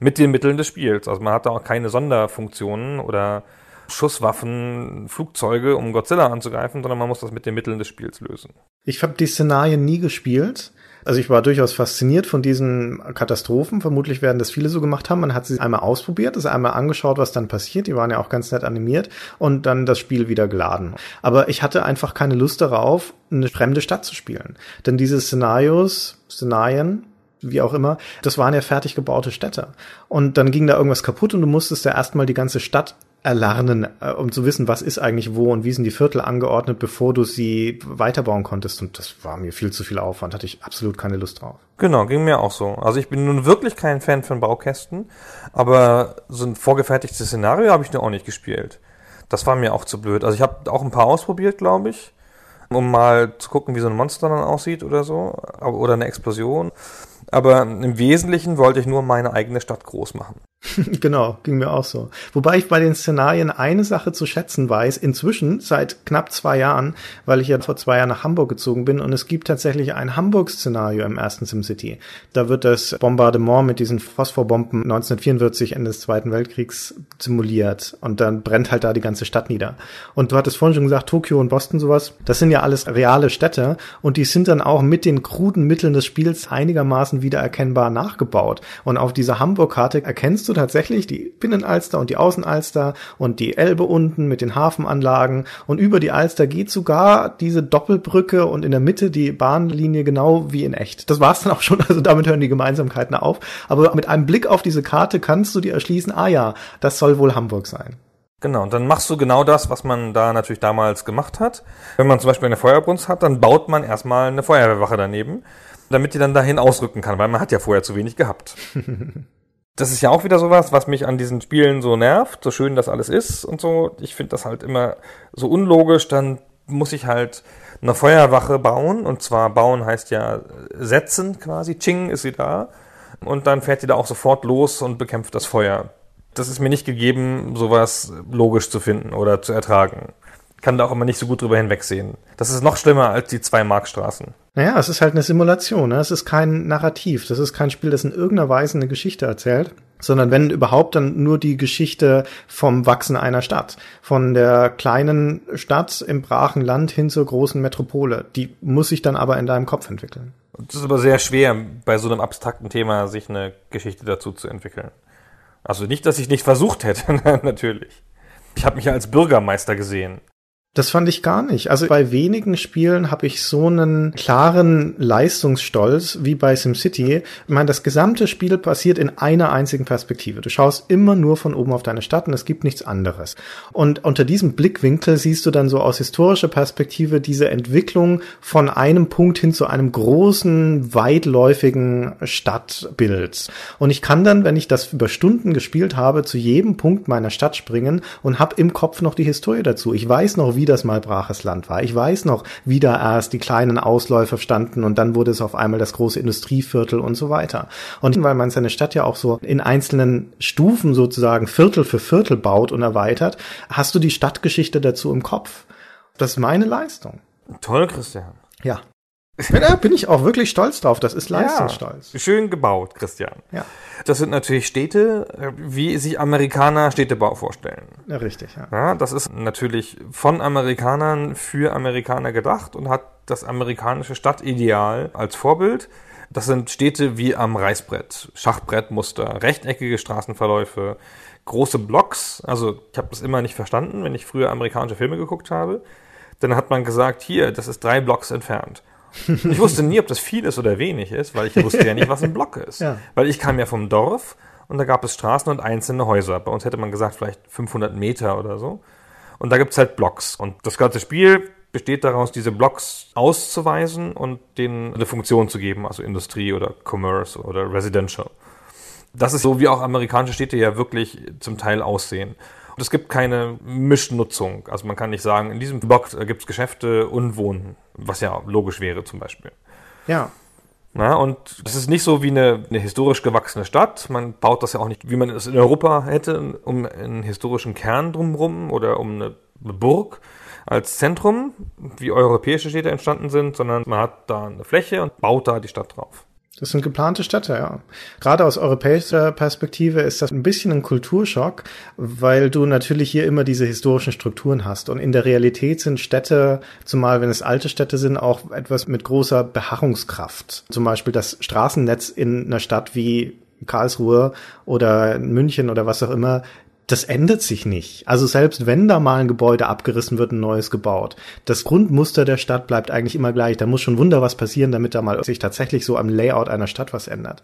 Mit den Mitteln des Spiels. Also man hat da auch keine Sonderfunktionen oder Schusswaffen, Flugzeuge, um Godzilla anzugreifen, sondern man muss das mit den Mitteln des Spiels lösen. Ich habe die Szenarien nie gespielt. Also ich war durchaus fasziniert von diesen Katastrophen. Vermutlich werden das viele so gemacht haben. Man hat sie einmal ausprobiert, es einmal angeschaut, was dann passiert. Die waren ja auch ganz nett animiert und dann das Spiel wieder geladen. Aber ich hatte einfach keine Lust darauf, eine fremde Stadt zu spielen. Denn diese Szenarios, Szenarien, wie auch immer, das waren ja fertig gebaute Städte. Und dann ging da irgendwas kaputt und du musstest ja erstmal die ganze Stadt erlernen, äh, um zu wissen, was ist eigentlich wo und wie sind die Viertel angeordnet, bevor du sie weiterbauen konntest. Und das war mir viel zu viel Aufwand, hatte ich absolut keine Lust drauf. Genau, ging mir auch so. Also ich bin nun wirklich kein Fan von Baukästen, aber so ein vorgefertigtes Szenario habe ich nur auch nicht gespielt. Das war mir auch zu blöd. Also ich habe auch ein paar ausprobiert, glaube ich, um mal zu gucken, wie so ein Monster dann aussieht oder so, oder eine Explosion. Aber im Wesentlichen wollte ich nur meine eigene Stadt groß machen. genau, ging mir auch so. Wobei ich bei den Szenarien eine Sache zu schätzen weiß, inzwischen seit knapp zwei Jahren, weil ich ja vor zwei Jahren nach Hamburg gezogen bin und es gibt tatsächlich ein Hamburg-Szenario im ersten SimCity. Da wird das Bombardement mit diesen Phosphorbomben 1944 Ende des Zweiten Weltkriegs simuliert und dann brennt halt da die ganze Stadt nieder. Und du hattest vorhin schon gesagt, Tokio und Boston sowas, das sind ja alles reale Städte und die sind dann auch mit den kruden Mitteln des Spiels einigermaßen wiedererkennbar nachgebaut. Und auf dieser Hamburg-Karte erkennst du tatsächlich die Binnenalster und die Außenalster und die Elbe unten mit den Hafenanlagen und über die Alster geht sogar diese Doppelbrücke und in der Mitte die Bahnlinie genau wie in echt. Das war's dann auch schon, also damit hören die Gemeinsamkeiten auf. Aber mit einem Blick auf diese Karte kannst du dir erschließen, ah ja, das soll wohl Hamburg sein. Genau, und dann machst du genau das, was man da natürlich damals gemacht hat. Wenn man zum Beispiel eine Feuerbrunst hat, dann baut man erstmal eine Feuerwehrwache daneben, damit die dann dahin ausrücken kann, weil man hat ja vorher zu wenig gehabt. das ist ja auch wieder sowas, was mich an diesen Spielen so nervt, so schön das alles ist und so. Ich finde das halt immer so unlogisch, dann muss ich halt eine Feuerwache bauen. Und zwar bauen heißt ja setzen quasi. Ching ist sie da. Und dann fährt die da auch sofort los und bekämpft das Feuer. Das ist mir nicht gegeben, sowas logisch zu finden oder zu ertragen. Kann da auch immer nicht so gut drüber hinwegsehen. Das ist noch schlimmer als die zwei Markstraßen. Naja, es ist halt eine Simulation. Ne? Es ist kein Narrativ. Das ist kein Spiel, das in irgendeiner Weise eine Geschichte erzählt sondern wenn überhaupt dann nur die Geschichte vom Wachsen einer Stadt. Von der kleinen Stadt im brachen Land hin zur großen Metropole. Die muss sich dann aber in deinem Kopf entwickeln. Es ist aber sehr schwer, bei so einem abstrakten Thema sich eine Geschichte dazu zu entwickeln. Also nicht, dass ich nicht versucht hätte, natürlich. Ich habe mich ja als Bürgermeister gesehen. Das fand ich gar nicht. Also bei wenigen Spielen habe ich so einen klaren Leistungsstolz wie bei SimCity. Ich meine, das gesamte Spiel passiert in einer einzigen Perspektive. Du schaust immer nur von oben auf deine Stadt und es gibt nichts anderes. Und unter diesem Blickwinkel siehst du dann so aus historischer Perspektive diese Entwicklung von einem Punkt hin zu einem großen, weitläufigen Stadtbild. Und ich kann dann, wenn ich das über Stunden gespielt habe, zu jedem Punkt meiner Stadt springen und habe im Kopf noch die Historie dazu. Ich weiß noch, wie wie das mal braches Land war. Ich weiß noch, wie da erst die kleinen Ausläufer standen und dann wurde es auf einmal das große Industrieviertel und so weiter. Und weil man seine Stadt ja auch so in einzelnen Stufen sozusagen Viertel für Viertel baut und erweitert, hast du die Stadtgeschichte dazu im Kopf. Das ist meine Leistung. Toll, Christian. Ja. Da bin ich auch wirklich stolz drauf. Das ist Leistungsstolz. Ja, schön gebaut, Christian. Ja. Das sind natürlich Städte, wie sich Amerikaner Städtebau vorstellen. Ja, richtig, ja. ja. Das ist natürlich von Amerikanern für Amerikaner gedacht und hat das amerikanische Stadtideal als Vorbild. Das sind Städte wie am Reißbrett, Schachbrettmuster, rechteckige Straßenverläufe, große Blocks. Also ich habe das immer nicht verstanden, wenn ich früher amerikanische Filme geguckt habe. Dann hat man gesagt, hier, das ist drei Blocks entfernt. Ich wusste nie, ob das viel ist oder wenig ist, weil ich wusste ja nicht, was ein Block ist. Ja. Weil ich kam ja vom Dorf und da gab es Straßen und einzelne Häuser. Bei uns hätte man gesagt, vielleicht 500 Meter oder so. Und da gibt es halt Blocks. Und das ganze Spiel besteht daraus, diese Blocks auszuweisen und denen eine Funktion zu geben, also Industrie oder Commerce oder Residential. Das ist so, wie auch amerikanische Städte ja wirklich zum Teil aussehen. Und es gibt keine Mischnutzung. Also man kann nicht sagen, in diesem Block gibt es Geschäfte und Wohnen, was ja logisch wäre zum Beispiel. Ja. Na, und es ist nicht so wie eine, eine historisch gewachsene Stadt. Man baut das ja auch nicht, wie man es in Europa hätte, um einen historischen Kern drumherum oder um eine Burg als Zentrum, wie europäische Städte entstanden sind, sondern man hat da eine Fläche und baut da die Stadt drauf. Das sind geplante Städte, ja. Gerade aus europäischer Perspektive ist das ein bisschen ein Kulturschock, weil du natürlich hier immer diese historischen Strukturen hast. Und in der Realität sind Städte, zumal wenn es alte Städte sind, auch etwas mit großer Beharrungskraft. Zum Beispiel das Straßennetz in einer Stadt wie Karlsruhe oder München oder was auch immer das ändert sich nicht. Also selbst wenn da mal ein Gebäude abgerissen wird, ein neues gebaut. Das Grundmuster der Stadt bleibt eigentlich immer gleich. Da muss schon wunder was passieren, damit da mal sich tatsächlich so am Layout einer Stadt was ändert.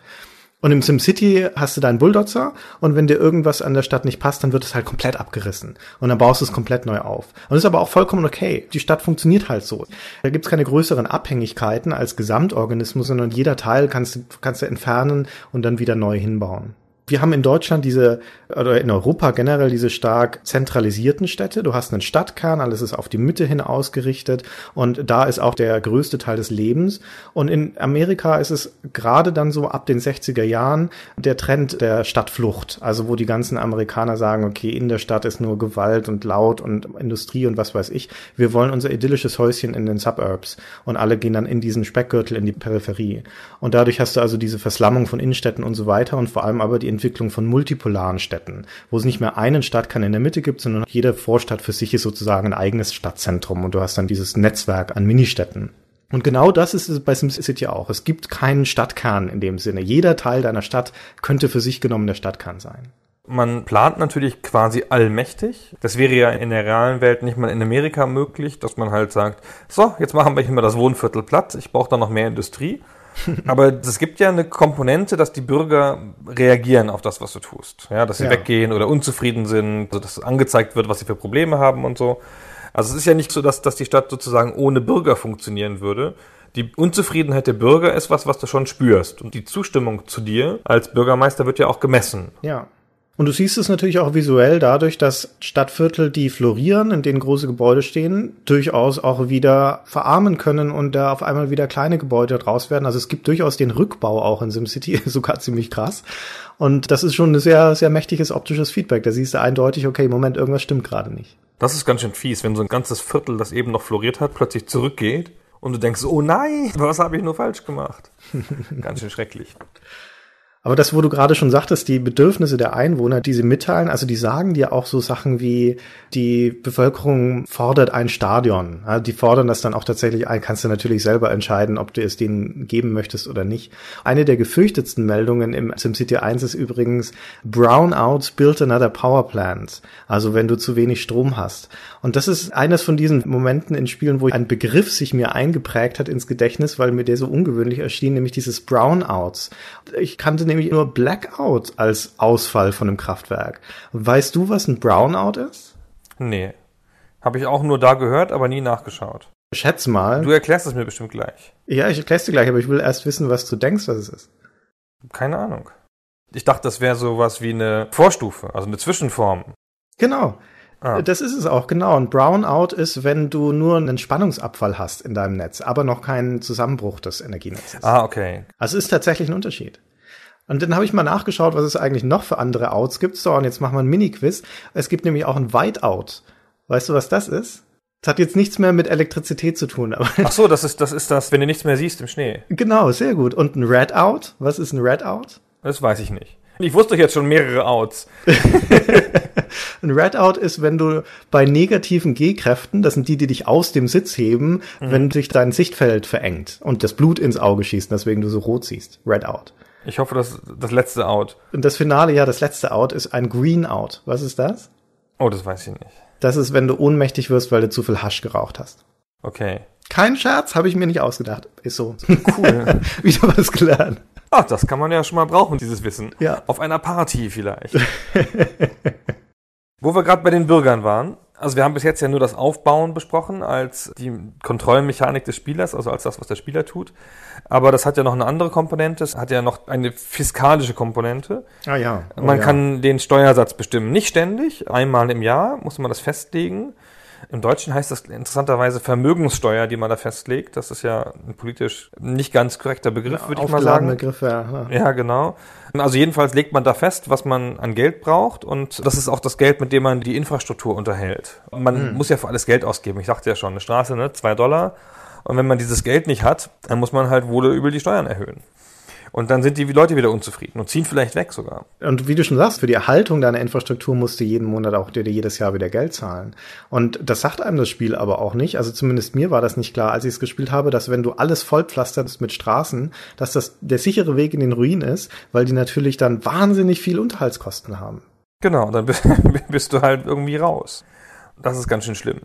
Und im SimCity hast du deinen Bulldozer und wenn dir irgendwas an der Stadt nicht passt, dann wird es halt komplett abgerissen. Und dann baust du es komplett neu auf. Und ist aber auch vollkommen okay. Die Stadt funktioniert halt so. Da gibt es keine größeren Abhängigkeiten als Gesamtorganismus, sondern jeder Teil kannst kannst du entfernen und dann wieder neu hinbauen wir haben in Deutschland diese, oder in Europa generell diese stark zentralisierten Städte. Du hast einen Stadtkern, alles ist auf die Mitte hin ausgerichtet und da ist auch der größte Teil des Lebens. Und in Amerika ist es gerade dann so ab den 60er Jahren der Trend der Stadtflucht. Also wo die ganzen Amerikaner sagen, okay, in der Stadt ist nur Gewalt und laut und Industrie und was weiß ich. Wir wollen unser idyllisches Häuschen in den Suburbs. Und alle gehen dann in diesen Speckgürtel in die Peripherie. Und dadurch hast du also diese Verslammung von Innenstädten und so weiter und vor allem aber die Entwicklung von multipolaren Städten, wo es nicht mehr einen Stadtkern in der Mitte gibt, sondern jede Vorstadt für sich ist sozusagen ein eigenes Stadtzentrum und du hast dann dieses Netzwerk an Ministädten. Und genau das ist es bei SimCity auch. Es gibt keinen Stadtkern in dem Sinne. Jeder Teil deiner Stadt könnte für sich genommen der Stadtkern sein. Man plant natürlich quasi allmächtig. Das wäre ja in der realen Welt nicht mal in Amerika möglich, dass man halt sagt, so, jetzt machen wir hier mal das Wohnviertel platt, ich brauche da noch mehr Industrie. Aber es gibt ja eine Komponente, dass die Bürger reagieren auf das, was du tust. Ja, dass sie ja. weggehen oder unzufrieden sind, also dass angezeigt wird, was sie für Probleme haben und so. Also es ist ja nicht so, dass, dass die Stadt sozusagen ohne Bürger funktionieren würde. Die Unzufriedenheit der Bürger ist was, was du schon spürst. Und die Zustimmung zu dir als Bürgermeister wird ja auch gemessen. Ja. Und du siehst es natürlich auch visuell dadurch, dass Stadtviertel, die florieren, in denen große Gebäude stehen, durchaus auch wieder verarmen können und da auf einmal wieder kleine Gebäude draus werden. Also es gibt durchaus den Rückbau auch in SimCity, sogar ziemlich krass. Und das ist schon ein sehr, sehr mächtiges optisches Feedback. Da siehst du eindeutig, okay, Moment, irgendwas stimmt gerade nicht. Das ist ganz schön fies, wenn so ein ganzes Viertel, das eben noch floriert hat, plötzlich zurückgeht und du denkst, oh nein, was habe ich nur falsch gemacht? ganz schön schrecklich. Aber das, wo du gerade schon sagtest, die Bedürfnisse der Einwohner, die sie mitteilen, also die sagen dir auch so Sachen wie, die Bevölkerung fordert ein Stadion. Die fordern das dann auch tatsächlich ein, kannst du natürlich selber entscheiden, ob du es denen geben möchtest oder nicht. Eine der gefürchtetsten Meldungen im SimCity 1 ist übrigens, Brownouts built another power plant. Also wenn du zu wenig Strom hast. Und das ist eines von diesen Momenten in Spielen, wo ein Begriff sich mir eingeprägt hat ins Gedächtnis, weil mir der so ungewöhnlich erschien, nämlich dieses Brownouts. Ich kannte nämlich nur Blackout als Ausfall von einem Kraftwerk. Weißt du, was ein Brownout ist? Nee. Habe ich auch nur da gehört, aber nie nachgeschaut. Schätz mal. Du erklärst es mir bestimmt gleich. Ja, ich erklär's dir gleich, aber ich will erst wissen, was du denkst, was es ist. Keine Ahnung. Ich dachte, das wäre sowas wie eine Vorstufe, also eine Zwischenform. Genau. Ah. Das ist es auch, genau. Ein Brownout ist, wenn du nur einen Spannungsabfall hast in deinem Netz, aber noch keinen Zusammenbruch des Energienetzes. Ah, okay. Also es ist tatsächlich ein Unterschied. Und dann habe ich mal nachgeschaut, was es eigentlich noch für andere Outs gibt. So, und jetzt machen wir ein Mini-Quiz. Es gibt nämlich auch ein Whiteout. Weißt du, was das ist? Das hat jetzt nichts mehr mit Elektrizität zu tun. Aber Ach so, das ist, das ist das, wenn du nichts mehr siehst im Schnee. Genau, sehr gut. Und ein Redout? Was ist ein Redout? Das weiß ich nicht. Ich wusste jetzt schon mehrere Outs. ein Redout ist, wenn du bei negativen G-Kräften, das sind die, die dich aus dem Sitz heben, mhm. wenn sich dein Sichtfeld verengt und das Blut ins Auge schießt, deswegen du so rot siehst. Redout. Ich hoffe, das das letzte Out. Und das Finale, ja, das letzte Out ist ein Green Out. Was ist das? Oh, das weiß ich nicht. Das ist, wenn du ohnmächtig wirst, weil du zu viel Hasch geraucht hast. Okay. Kein Scherz, habe ich mir nicht ausgedacht. Ist so. Cool. Wieder was gelernt. Ach, das kann man ja schon mal brauchen, dieses Wissen. Ja. Auf einer Party vielleicht. Wo wir gerade bei den Bürgern waren, also wir haben bis jetzt ja nur das Aufbauen besprochen als die Kontrollmechanik des Spielers, also als das, was der Spieler tut. Aber das hat ja noch eine andere Komponente, es hat ja noch eine fiskalische Komponente. Ah ja. Oh, man ja. kann den Steuersatz bestimmen, nicht ständig, einmal im Jahr muss man das festlegen. Im Deutschen heißt das interessanterweise Vermögenssteuer, die man da festlegt. Das ist ja ein politisch nicht ganz korrekter Begriff, würde ich mal sagen. Begriff, ja. ja, genau. Also jedenfalls legt man da fest, was man an Geld braucht und das ist auch das Geld, mit dem man die Infrastruktur unterhält. Man hm. muss ja für alles Geld ausgeben. Ich sagte ja schon, eine Straße, ne, zwei Dollar. Und wenn man dieses Geld nicht hat, dann muss man halt wohl über die Steuern erhöhen. Und dann sind die Leute wieder unzufrieden und ziehen vielleicht weg sogar. Und wie du schon sagst, für die Erhaltung deiner Infrastruktur musst du jeden Monat auch dir jedes Jahr wieder Geld zahlen. Und das sagt einem das Spiel aber auch nicht. Also zumindest mir war das nicht klar, als ich es gespielt habe, dass wenn du alles vollpflasterst mit Straßen, dass das der sichere Weg in den Ruin ist, weil die natürlich dann wahnsinnig viel Unterhaltskosten haben. Genau, dann bist du halt irgendwie raus. Das ist ganz schön schlimm.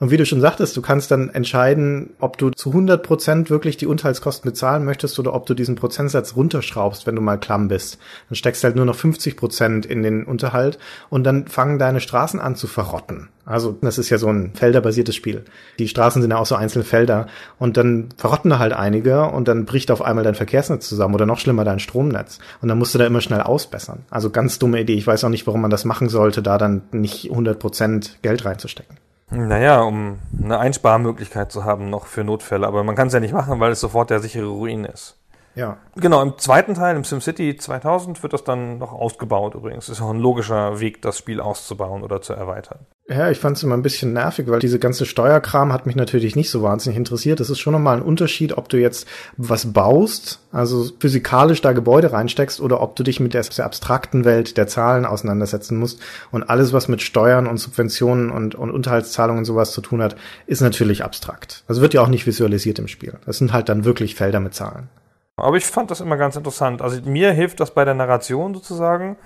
Und wie du schon sagtest, du kannst dann entscheiden, ob du zu 100 Prozent wirklich die Unterhaltskosten bezahlen möchtest oder ob du diesen Prozentsatz runterschraubst, wenn du mal klamm bist. Dann steckst du halt nur noch 50 Prozent in den Unterhalt und dann fangen deine Straßen an zu verrotten. Also das ist ja so ein felderbasiertes Spiel. Die Straßen sind ja auch so einzelne Felder und dann verrotten da halt einige und dann bricht auf einmal dein Verkehrsnetz zusammen oder noch schlimmer dein Stromnetz und dann musst du da immer schnell ausbessern. Also ganz dumme Idee. Ich weiß auch nicht, warum man das machen sollte, da dann nicht 100 Prozent Geld reinzustecken. Naja, um eine Einsparmöglichkeit zu haben noch für Notfälle. Aber man kann es ja nicht machen, weil es sofort der sichere Ruin ist. Ja. Genau, im zweiten Teil, im SimCity 2000, wird das dann noch ausgebaut übrigens. Ist auch ein logischer Weg, das Spiel auszubauen oder zu erweitern. Ja, ich fand es immer ein bisschen nervig, weil diese ganze Steuerkram hat mich natürlich nicht so wahnsinnig interessiert. Es ist schon nochmal ein Unterschied, ob du jetzt was baust, also physikalisch da Gebäude reinsteckst, oder ob du dich mit der abstrakten Welt der Zahlen auseinandersetzen musst. Und alles, was mit Steuern und Subventionen und, und Unterhaltszahlungen und sowas zu tun hat, ist natürlich abstrakt. Das wird ja auch nicht visualisiert im Spiel. Das sind halt dann wirklich Felder mit Zahlen. Aber ich fand das immer ganz interessant. Also mir hilft das bei der Narration sozusagen,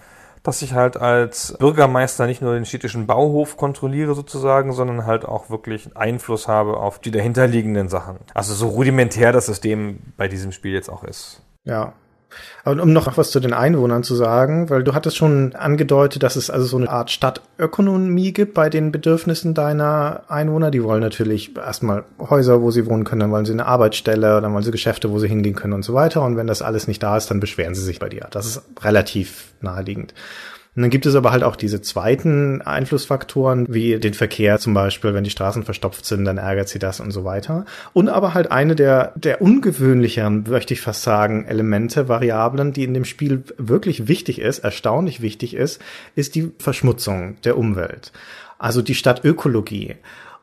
dass ich halt als Bürgermeister nicht nur den städtischen Bauhof kontrolliere sozusagen, sondern halt auch wirklich Einfluss habe auf die dahinterliegenden Sachen. Also so rudimentär das System bei diesem Spiel jetzt auch ist. Ja, aber um noch was zu den Einwohnern zu sagen, weil du hattest schon angedeutet, dass es also so eine Art Stadtökonomie gibt bei den Bedürfnissen deiner Einwohner. Die wollen natürlich erstmal Häuser, wo sie wohnen können, dann wollen sie eine Arbeitsstelle, dann wollen sie Geschäfte, wo sie hingehen können und so weiter. Und wenn das alles nicht da ist, dann beschweren sie sich bei dir. Das ist relativ naheliegend. Und dann gibt es aber halt auch diese zweiten Einflussfaktoren, wie den Verkehr zum Beispiel, wenn die Straßen verstopft sind, dann ärgert sie das und so weiter. Und aber halt eine der, der ungewöhnlicheren, möchte ich fast sagen, Elemente, Variablen, die in dem Spiel wirklich wichtig ist, erstaunlich wichtig ist, ist die Verschmutzung der Umwelt. Also die Stadtökologie.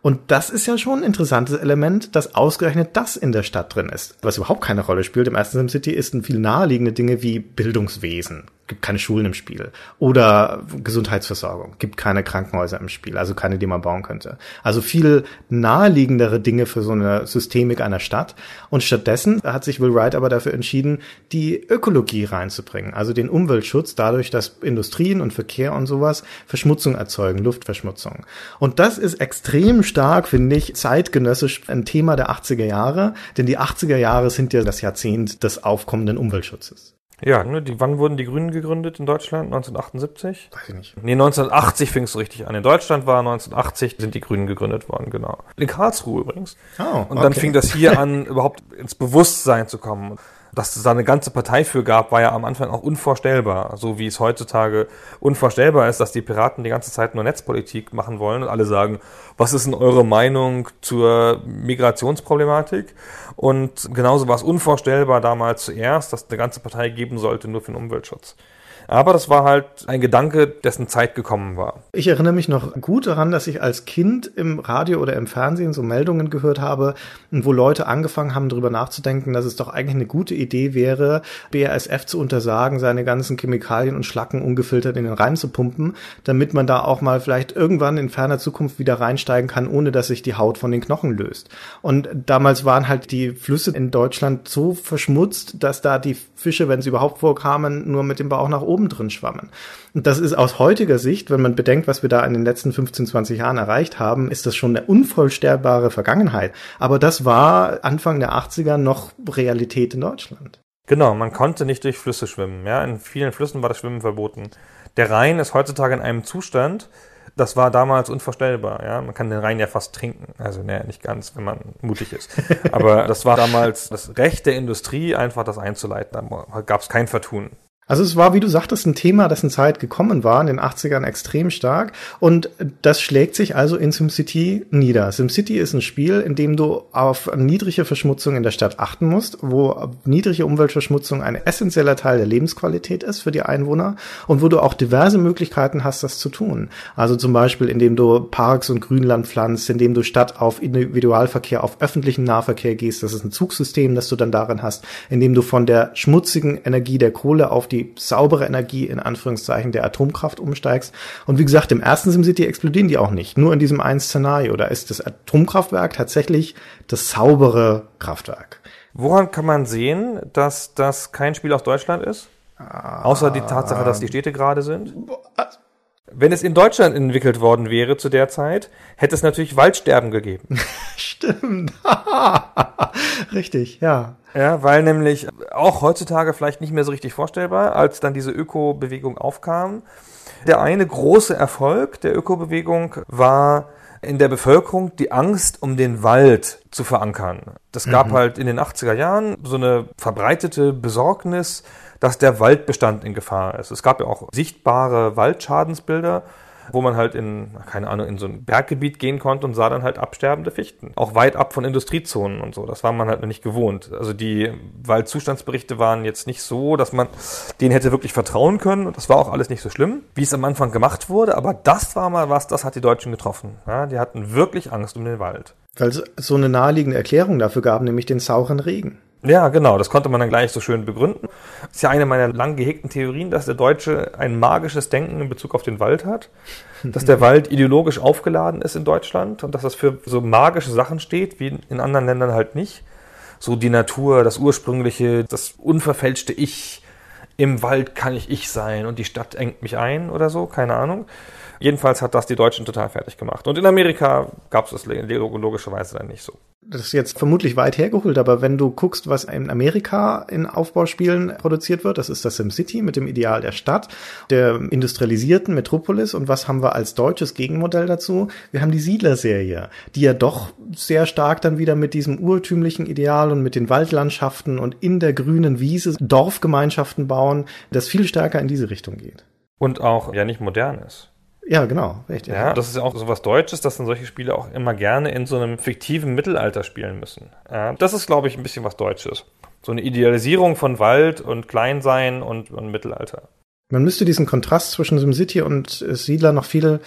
Und das ist ja schon ein interessantes Element, dass ausgerechnet das in der Stadt drin ist. Was überhaupt keine Rolle spielt im ersten SimCity ist ein viel naheliegende Dinge wie Bildungswesen, gibt keine Schulen im Spiel. Oder Gesundheitsversorgung, gibt keine Krankenhäuser im Spiel, also keine, die man bauen könnte. Also viel naheliegendere Dinge für so eine Systemik einer Stadt. Und stattdessen hat sich Will Wright aber dafür entschieden, die Ökologie reinzubringen, also den Umweltschutz, dadurch, dass Industrien und Verkehr und sowas Verschmutzung erzeugen, Luftverschmutzung. Und das ist extrem stark, finde ich, zeitgenössisch ein Thema der 80er Jahre, denn die 80er Jahre sind ja das Jahrzehnt des aufkommenden Umweltschutzes. Ja, ne, die, wann wurden die Grünen gegründet in Deutschland? 1978? Weiß ich nicht. Nee, 1980 fing es richtig an. In Deutschland war 1980 sind die Grünen gegründet worden, genau. In Karlsruhe übrigens. Oh, Und dann okay. fing das hier an, überhaupt ins Bewusstsein zu kommen. Dass es da eine ganze Partei für gab, war ja am Anfang auch unvorstellbar. So wie es heutzutage unvorstellbar ist, dass die Piraten die ganze Zeit nur Netzpolitik machen wollen und alle sagen, was ist denn eure Meinung zur Migrationsproblematik? Und genauso war es unvorstellbar damals zuerst, dass es eine ganze Partei geben sollte nur für den Umweltschutz. Aber das war halt ein Gedanke, dessen Zeit gekommen war. Ich erinnere mich noch gut daran, dass ich als Kind im Radio oder im Fernsehen so Meldungen gehört habe, wo Leute angefangen haben, darüber nachzudenken, dass es doch eigentlich eine gute Idee wäre, BASF zu untersagen, seine ganzen Chemikalien und Schlacken ungefiltert in den Rhein zu pumpen, damit man da auch mal vielleicht irgendwann in ferner Zukunft wieder reinsteigen kann, ohne dass sich die Haut von den Knochen löst. Und damals waren halt die Flüsse in Deutschland so verschmutzt, dass da die Fische, wenn sie überhaupt vorkamen, nur mit dem Bauch nach oben drin schwammen. Und das ist aus heutiger Sicht, wenn man bedenkt, was wir da in den letzten 15, 20 Jahren erreicht haben, ist das schon eine unvollstellbare Vergangenheit. Aber das war Anfang der 80er noch Realität in Deutschland. Genau, man konnte nicht durch Flüsse schwimmen. Ja, in vielen Flüssen war das Schwimmen verboten. Der Rhein ist heutzutage in einem Zustand, das war damals unvorstellbar. Ja, man kann den Rhein ja fast trinken. Also, naja, nicht ganz, wenn man mutig ist. Aber das war damals das Recht der Industrie, einfach das einzuleiten. Da gab es kein Vertun. Also es war, wie du sagtest, ein Thema, das in Zeit gekommen war, in den 80ern extrem stark. Und das schlägt sich also in SimCity nieder. SimCity ist ein Spiel, in dem du auf niedrige Verschmutzung in der Stadt achten musst, wo niedrige Umweltverschmutzung ein essentieller Teil der Lebensqualität ist für die Einwohner und wo du auch diverse Möglichkeiten hast, das zu tun. Also zum Beispiel, indem du Parks und Grünland pflanzt, indem du statt auf Individualverkehr auf öffentlichen Nahverkehr gehst. Das ist ein Zugsystem, das du dann darin hast, indem du von der schmutzigen Energie der Kohle auf die die saubere Energie in Anführungszeichen der Atomkraft umsteigst. Und wie gesagt, im ersten SimCity explodieren die auch nicht. Nur in diesem einen Szenario. Da ist das Atomkraftwerk tatsächlich das saubere Kraftwerk. Woran kann man sehen, dass das kein Spiel aus Deutschland ist? Außer die Tatsache, dass die Städte gerade sind? Wenn es in Deutschland entwickelt worden wäre zu der Zeit, hätte es natürlich Waldsterben gegeben. Stimmt. Richtig, ja. Ja, weil nämlich auch heutzutage vielleicht nicht mehr so richtig vorstellbar, als dann diese Öko-Bewegung aufkam. Der eine große Erfolg der Öko-Bewegung war in der Bevölkerung die Angst um den Wald zu verankern. Das gab mhm. halt in den 80er Jahren so eine verbreitete Besorgnis, dass der Waldbestand in Gefahr ist. Es gab ja auch sichtbare Waldschadensbilder, wo man halt in, keine Ahnung, in so ein Berggebiet gehen konnte und sah dann halt absterbende Fichten. Auch weit ab von Industriezonen und so. Das war man halt noch nicht gewohnt. Also die Waldzustandsberichte waren jetzt nicht so, dass man denen hätte wirklich vertrauen können. Und das war auch alles nicht so schlimm, wie es am Anfang gemacht wurde. Aber das war mal was, das hat die Deutschen getroffen. Ja, die hatten wirklich Angst um den Wald. Weil es so eine naheliegende Erklärung dafür gab, nämlich den sauren Regen. Ja, genau, das konnte man dann gleich so schön begründen. Das ist ja eine meiner lang gehegten Theorien, dass der Deutsche ein magisches Denken in Bezug auf den Wald hat, dass der Wald ideologisch aufgeladen ist in Deutschland und dass das für so magische Sachen steht, wie in anderen Ländern halt nicht. So die Natur, das ursprüngliche, das unverfälschte Ich, im Wald kann ich ich sein und die Stadt engt mich ein oder so, keine Ahnung. Jedenfalls hat das die Deutschen total fertig gemacht. Und in Amerika gab es das logischerweise dann nicht so. Das ist jetzt vermutlich weit hergeholt, aber wenn du guckst, was in Amerika in Aufbauspielen produziert wird, das ist das SimCity mit dem Ideal der Stadt, der industrialisierten Metropolis und was haben wir als deutsches Gegenmodell dazu? Wir haben die Siedler-Serie, die ja doch sehr stark dann wieder mit diesem urtümlichen Ideal und mit den Waldlandschaften und in der grünen Wiese Dorfgemeinschaften bauen, das viel stärker in diese Richtung geht. Und auch ja nicht modern ist. Ja, genau, richtig. Ja, das ist ja auch so was Deutsches, dass dann solche Spiele auch immer gerne in so einem fiktiven Mittelalter spielen müssen. Ja, das ist, glaube ich, ein bisschen was Deutsches. So eine Idealisierung von Wald und Kleinsein und, und Mittelalter. Man müsste diesen Kontrast zwischen SimCity und Siedler noch viel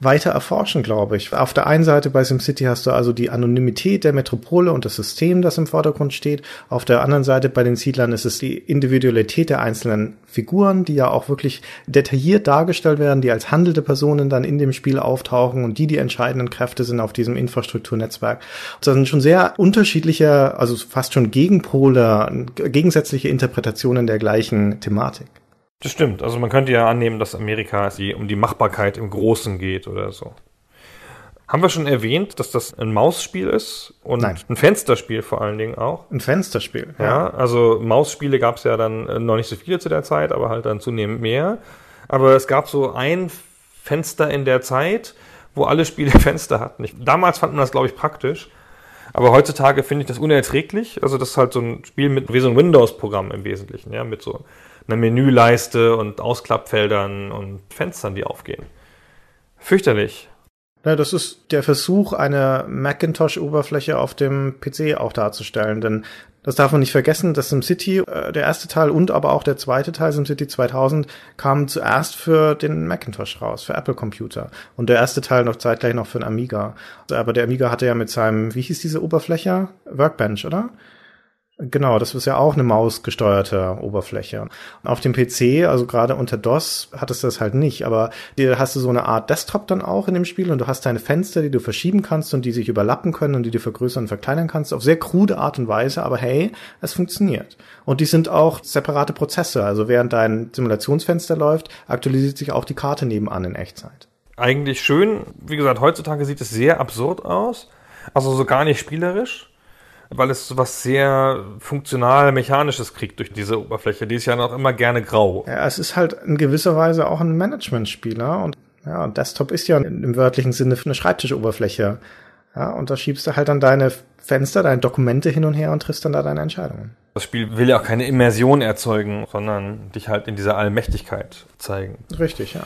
weiter erforschen, glaube ich. Auf der einen Seite bei SimCity hast du also die Anonymität der Metropole und das System, das im Vordergrund steht. Auf der anderen Seite bei den Siedlern ist es die Individualität der einzelnen Figuren, die ja auch wirklich detailliert dargestellt werden, die als handelte Personen dann in dem Spiel auftauchen und die die entscheidenden Kräfte sind auf diesem Infrastrukturnetzwerk. Das sind schon sehr unterschiedliche, also fast schon Gegenpole, gegensätzliche Interpretationen der gleichen Thematik. Das stimmt. Also man könnte ja annehmen, dass Amerika die, um die Machbarkeit im Großen geht oder so. Haben wir schon erwähnt, dass das ein Mausspiel ist und Nein. ein Fensterspiel vor allen Dingen auch? Ein Fensterspiel. Ja, also Mausspiele gab es ja dann äh, noch nicht so viele zu der Zeit, aber halt dann zunehmend mehr. Aber es gab so ein Fenster in der Zeit, wo alle Spiele Fenster hatten. Ich, damals fand man das, glaube ich, praktisch. Aber heutzutage finde ich das unerträglich. Also das ist halt so ein Spiel mit wie so ein Windows-Programm im Wesentlichen, ja, mit so einer Menüleiste und Ausklappfeldern und Fenstern, die aufgehen. Fürchterlich. Ja, das ist der Versuch, eine Macintosh-Oberfläche auf dem PC auch darzustellen, denn das darf man nicht vergessen, dass SimCity, äh, der erste Teil und aber auch der zweite Teil, SimCity 2000, kam zuerst für den Macintosh raus, für Apple Computer. Und der erste Teil noch zeitgleich noch für den Amiga. Aber der Amiga hatte ja mit seinem, wie hieß diese Oberfläche? Workbench, oder? Genau, das ist ja auch eine mausgesteuerte Oberfläche. Auf dem PC, also gerade unter DOS, hattest du das halt nicht, aber dir hast du so eine Art Desktop dann auch in dem Spiel und du hast deine Fenster, die du verschieben kannst und die sich überlappen können und die du vergrößern und verkleinern kannst, auf sehr krude Art und Weise, aber hey, es funktioniert. Und die sind auch separate Prozesse, also während dein Simulationsfenster läuft, aktualisiert sich auch die Karte nebenan in Echtzeit. Eigentlich schön. Wie gesagt, heutzutage sieht es sehr absurd aus. Also so gar nicht spielerisch weil es so was sehr funktional mechanisches kriegt durch diese Oberfläche. Die ist ja noch immer gerne grau. Ja, es ist halt in gewisser Weise auch ein Management-Spieler und ja, Desktop ist ja im wörtlichen Sinne eine Schreibtischoberfläche. Ja, und da schiebst du halt dann deine Fenster, deine Dokumente hin und her und triffst dann da deine Entscheidungen. Das Spiel will ja auch keine Immersion erzeugen, sondern dich halt in dieser Allmächtigkeit zeigen. Richtig, ja.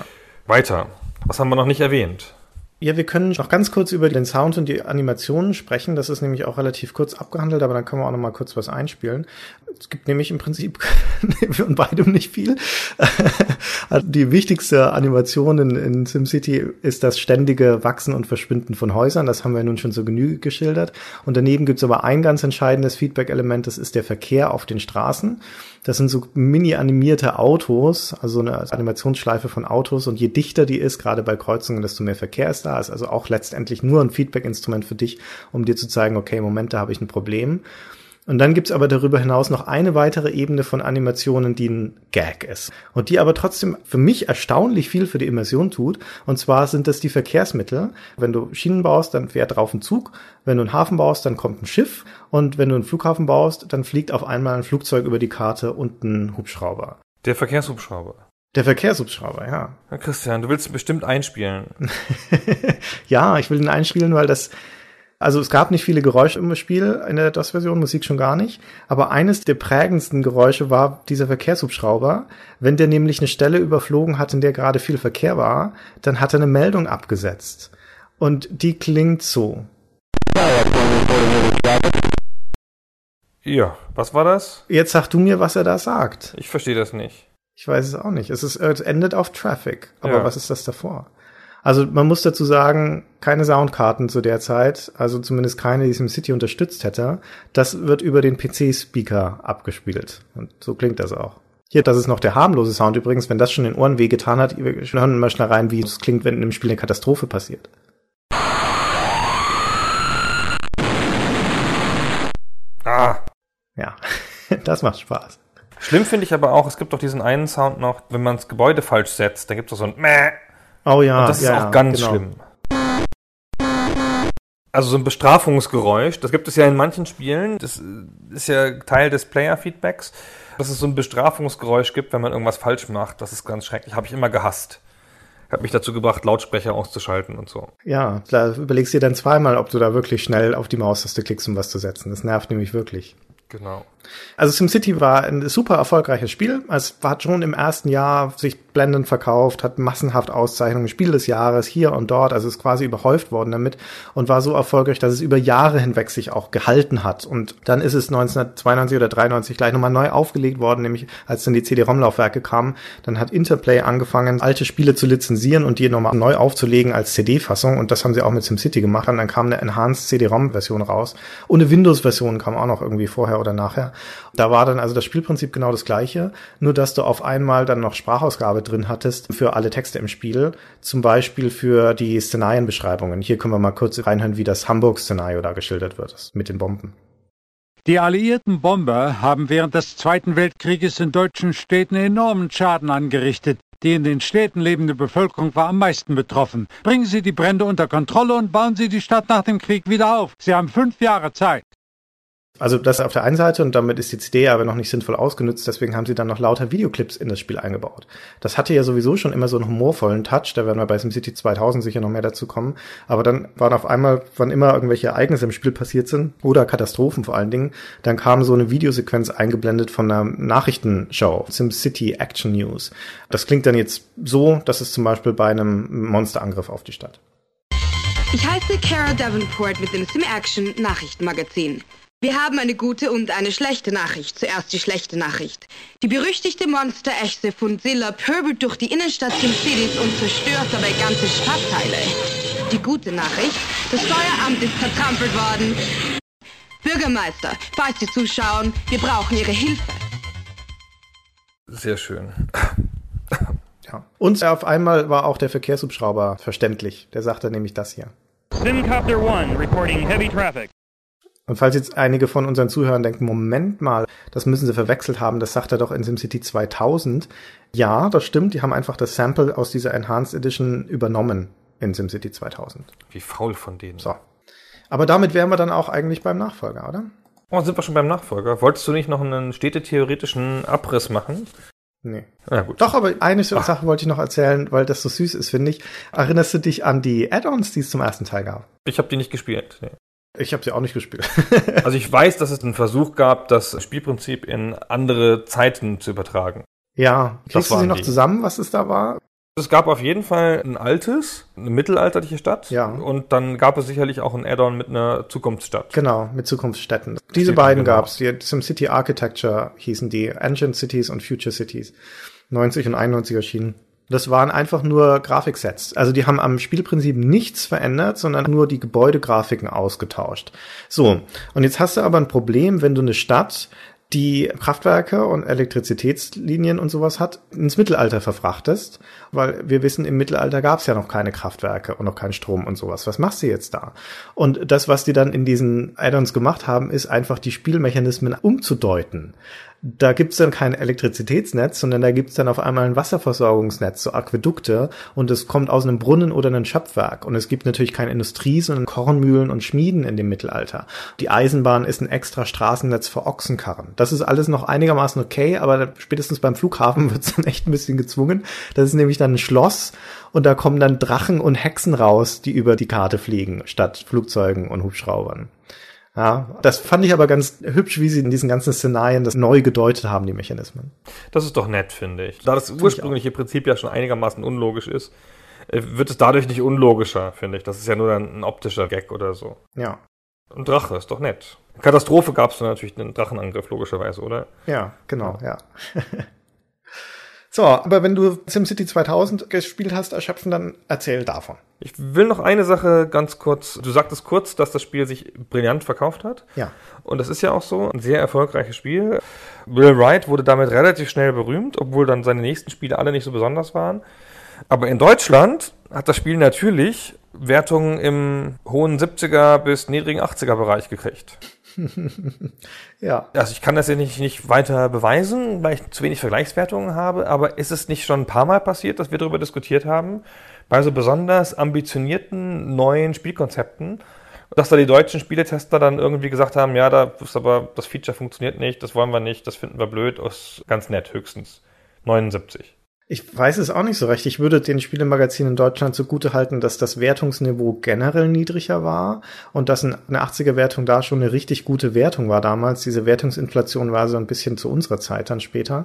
Weiter. Was haben wir noch nicht erwähnt? Ja, wir können noch ganz kurz über den Sound und die Animationen sprechen. Das ist nämlich auch relativ kurz abgehandelt, aber dann können wir auch noch mal kurz was einspielen. Es gibt nämlich im Prinzip von beidem nicht viel. Also die wichtigste Animation in, in SimCity ist das ständige Wachsen und Verschwinden von Häusern. Das haben wir nun schon so Genüge geschildert. Und daneben gibt es aber ein ganz entscheidendes Feedback-Element, das ist der Verkehr auf den Straßen. Das sind so mini-animierte Autos, also eine Animationsschleife von Autos. Und je dichter die ist, gerade bei Kreuzungen, desto mehr Verkehr ist da. Ist also auch letztendlich nur ein Feedback-Instrument für dich, um dir zu zeigen, okay, Moment, da habe ich ein Problem. Und dann gibt's aber darüber hinaus noch eine weitere Ebene von Animationen, die ein Gag ist. Und die aber trotzdem für mich erstaunlich viel für die Immersion tut. Und zwar sind das die Verkehrsmittel. Wenn du Schienen baust, dann fährt drauf ein Zug. Wenn du einen Hafen baust, dann kommt ein Schiff. Und wenn du einen Flughafen baust, dann fliegt auf einmal ein Flugzeug über die Karte und ein Hubschrauber. Der Verkehrshubschrauber. Der Verkehrshubschrauber, ja. Ja, Christian, du willst ihn bestimmt einspielen. ja, ich will ihn einspielen, weil das also es gab nicht viele Geräusche im Spiel in der DOS-Version, Musik schon gar nicht. Aber eines der prägendsten Geräusche war dieser Verkehrshubschrauber. Wenn der nämlich eine Stelle überflogen hat, in der gerade viel Verkehr war, dann hat er eine Meldung abgesetzt. Und die klingt so. Ja, was war das? Jetzt sag du mir, was er da sagt. Ich verstehe das nicht. Ich weiß es auch nicht. Es, ist, es endet auf Traffic. Aber Ja. was ist das davor? Also man muss dazu sagen, keine Soundkarten zu der Zeit, also zumindest keine, die SimCity unterstützt hätte. Das wird über den PC-Speaker abgespielt. Und so klingt das auch. Hier, das ist noch der harmlose Sound übrigens. Wenn das schon den Ohren wehgetan hat, wir hören mal schnell rein, wie es klingt, wenn im Spiel eine Katastrophe passiert. Ah. Ja, das macht Spaß. Schlimm finde ich aber auch, es gibt doch diesen einen Sound noch, wenn man das Gebäude falsch setzt, dann gibt es doch so ein Mäh. Oh ja, Und das ja, ist auch ja, ganz genau. schlimm. Also so ein Bestrafungsgeräusch, das gibt es ja in manchen Spielen, das ist ja Teil des Player-Feedbacks, dass es so ein Bestrafungsgeräusch gibt, wenn man irgendwas falsch macht. Das ist ganz schrecklich, habe ich immer gehasst. Hat mich dazu gebracht, Lautsprecher auszuschalten und so. Ja, da überlegst du dir dann zweimal, ob du da wirklich schnell auf die Maustaste klickst, um was zu setzen. Das nervt nämlich wirklich. Genau. Also SimCity war ein super erfolgreiches Spiel. Es hat schon im ersten Jahr sich blendend verkauft, hat massenhaft Auszeichnungen, Spiel des Jahres hier und dort, also ist quasi überhäuft worden damit und war so erfolgreich, dass es über Jahre hinweg sich auch gehalten hat. Und dann ist es 1992 oder 93 gleich nochmal neu aufgelegt worden, nämlich als dann die CD-ROM-Laufwerke kamen, dann hat Interplay angefangen, alte Spiele zu lizenzieren und die nochmal neu aufzulegen als CD-Fassung und das haben sie auch mit SimCity gemacht und dann kam eine Enhanced CD-ROM-Version raus und eine Windows-Version kam auch noch irgendwie vorher oder nachher. Da war dann also das Spielprinzip genau das gleiche, nur dass du auf einmal dann noch Sprachausgabe drin hattest für alle Texte im Spiel, zum Beispiel für die Szenarienbeschreibungen. Hier können wir mal kurz reinhören, wie das Hamburg-Szenario da geschildert wird, mit den Bomben. Die alliierten Bomber haben während des Zweiten Weltkrieges in deutschen Städten enormen Schaden angerichtet. Die in den Städten lebende Bevölkerung war am meisten betroffen. Bringen Sie die Brände unter Kontrolle und bauen Sie die Stadt nach dem Krieg wieder auf. Sie haben fünf Jahre Zeit. Also das auf der einen Seite und damit ist die CD aber noch nicht sinnvoll ausgenutzt, deswegen haben sie dann noch lauter Videoclips in das Spiel eingebaut. Das hatte ja sowieso schon immer so einen humorvollen Touch, da werden wir bei SimCity 2000 sicher noch mehr dazu kommen, aber dann waren auf einmal, wann immer irgendwelche Ereignisse im Spiel passiert sind oder Katastrophen vor allen Dingen, dann kam so eine Videosequenz eingeblendet von einer Nachrichtenshow, SimCity Action News. Das klingt dann jetzt so, dass es zum Beispiel bei einem Monsterangriff auf die Stadt. Ich heiße Kara Davenport mit dem Sim Action Nachrichtenmagazin. Wir haben eine gute und eine schlechte Nachricht. Zuerst die schlechte Nachricht. Die berüchtigte Monsterechse von Zilla pöbelt durch die Innenstadt Sim Cities und zerstört dabei ganze Stadtteile. Die gute Nachricht, das Steueramt ist vertrampelt worden. Bürgermeister, falls Sie zuschauen, wir brauchen Ihre Hilfe. Sehr schön. Ja. Und auf einmal war auch der Verkehrshubschrauber verständlich. Der sagte nämlich das hier. Simcopter 1 reporting heavy traffic. Und falls jetzt einige von unseren Zuhörern denken, Moment mal, das müssen sie verwechselt haben, das sagt er doch in SimCity 2000. Ja, das stimmt, die haben einfach das Sample aus dieser Enhanced Edition übernommen in SimCity 2000. Wie faul von denen. So. Aber damit wären wir dann auch eigentlich beim Nachfolger, oder? Oh, sind wir schon beim Nachfolger. Wolltest du nicht noch einen städtetheoretischen Abriss machen? Nee. Na gut. Doch, aber eine Sache wollte ich noch erzählen, weil das so süß ist, finde ich. Erinnerst du dich an die Add-ons, die es zum ersten Teil gab? Ich habe die nicht gespielt. Nee. Ich habe sie auch nicht gespielt. Also ich weiß, dass es einen Versuch gab, das Spielprinzip in andere Zeiten zu übertragen. ja, kriegst du sie noch die. zusammen, was es da war? Es gab auf jeden Fall ein altes, eine mittelalterliche Stadt. Ja. Und dann gab es sicherlich auch ein Add-on mit einer Zukunftsstadt. Genau, mit Zukunftsstädten. Diese beiden genau. gab's. Die SimCity Architecture hießen die. Ancient Cities und Future Cities. 90 und 91 erschienen. Das waren einfach nur Grafiksets. Also die haben am Spielprinzip nichts verändert, sondern nur die Gebäudegrafiken ausgetauscht. So, und jetzt hast du aber ein Problem, wenn du eine Stadt, die Kraftwerke und Elektrizitätslinien und sowas hat, ins Mittelalter verfrachtest, weil wir wissen, im Mittelalter gab es ja noch keine Kraftwerke und noch keinen Strom und sowas. Was machst du jetzt da? Und das, was die dann in diesen Add-ons gemacht haben, ist einfach die Spielmechanismen umzudeuten. Da gibt's dann kein Elektrizitätsnetz, sondern da gibt's dann auf einmal ein Wasserversorgungsnetz, so Aquädukte, und es kommt aus einem Brunnen oder einem Schöpfwerk. Und es gibt natürlich keine Industrie, sondern Kornmühlen und Schmieden in dem Mittelalter. Die Eisenbahn ist ein extra Straßennetz für Ochsenkarren. Das ist alles noch einigermaßen okay, aber spätestens beim Flughafen wird's dann echt ein bisschen gezwungen. Das ist nämlich dann ein Schloss und da kommen dann Drachen und Hexen raus, die über die Karte fliegen, statt Flugzeugen und Hubschraubern. Ja, das fand ich aber ganz hübsch, wie sie in diesen ganzen Szenarien das neu gedeutet haben, die Mechanismen. Das ist doch nett, finde ich. Da das ursprüngliche Prinzip ja schon einigermaßen unlogisch ist, äh, wird es dadurch nicht unlogischer, finde ich. Das ist ja nur dann ein optischer Gag oder so. Ja, Ein Drache ist doch nett. Katastrophe gab es dann natürlich einen Drachenangriff, logischerweise, oder? ja, genau, ja. so, aber wenn du SimCity 2000 gespielt hast, erschöpfen, dann erzähl davon. Ich will noch eine Sache ganz kurz. Du sagtest kurz, dass das Spiel sich brillant verkauft hat. Ja. Und das ist ja auch so ein sehr erfolgreiches Spiel. Will Wright wurde damit relativ schnell berühmt, obwohl dann seine nächsten Spiele alle nicht so besonders waren. Aber in Deutschland hat das Spiel natürlich Wertungen im hohen 70er bis niedrigen 80er Bereich gekriegt. Ja, Also ich kann das ja nicht, nicht weiter beweisen, weil ich zu wenig Vergleichswertungen habe, aber ist es nicht schon ein paar Mal passiert, dass wir darüber diskutiert haben, bei so besonders ambitionierten neuen Spielkonzepten, dass da die deutschen Spieletester dann irgendwie gesagt haben, ja, da ist aber das Feature funktioniert nicht, das wollen wir nicht, das finden wir blöd, ist ganz nett höchstens. 79. Ich weiß es auch nicht so recht. Ich würde den Spielemagazinen in Deutschland zugute halten, dass das Wertungsniveau generell niedriger war und dass eine 80er-Wertung da schon eine richtig gute Wertung war damals. Diese Wertungsinflation war so ein bisschen zu unserer Zeit dann später.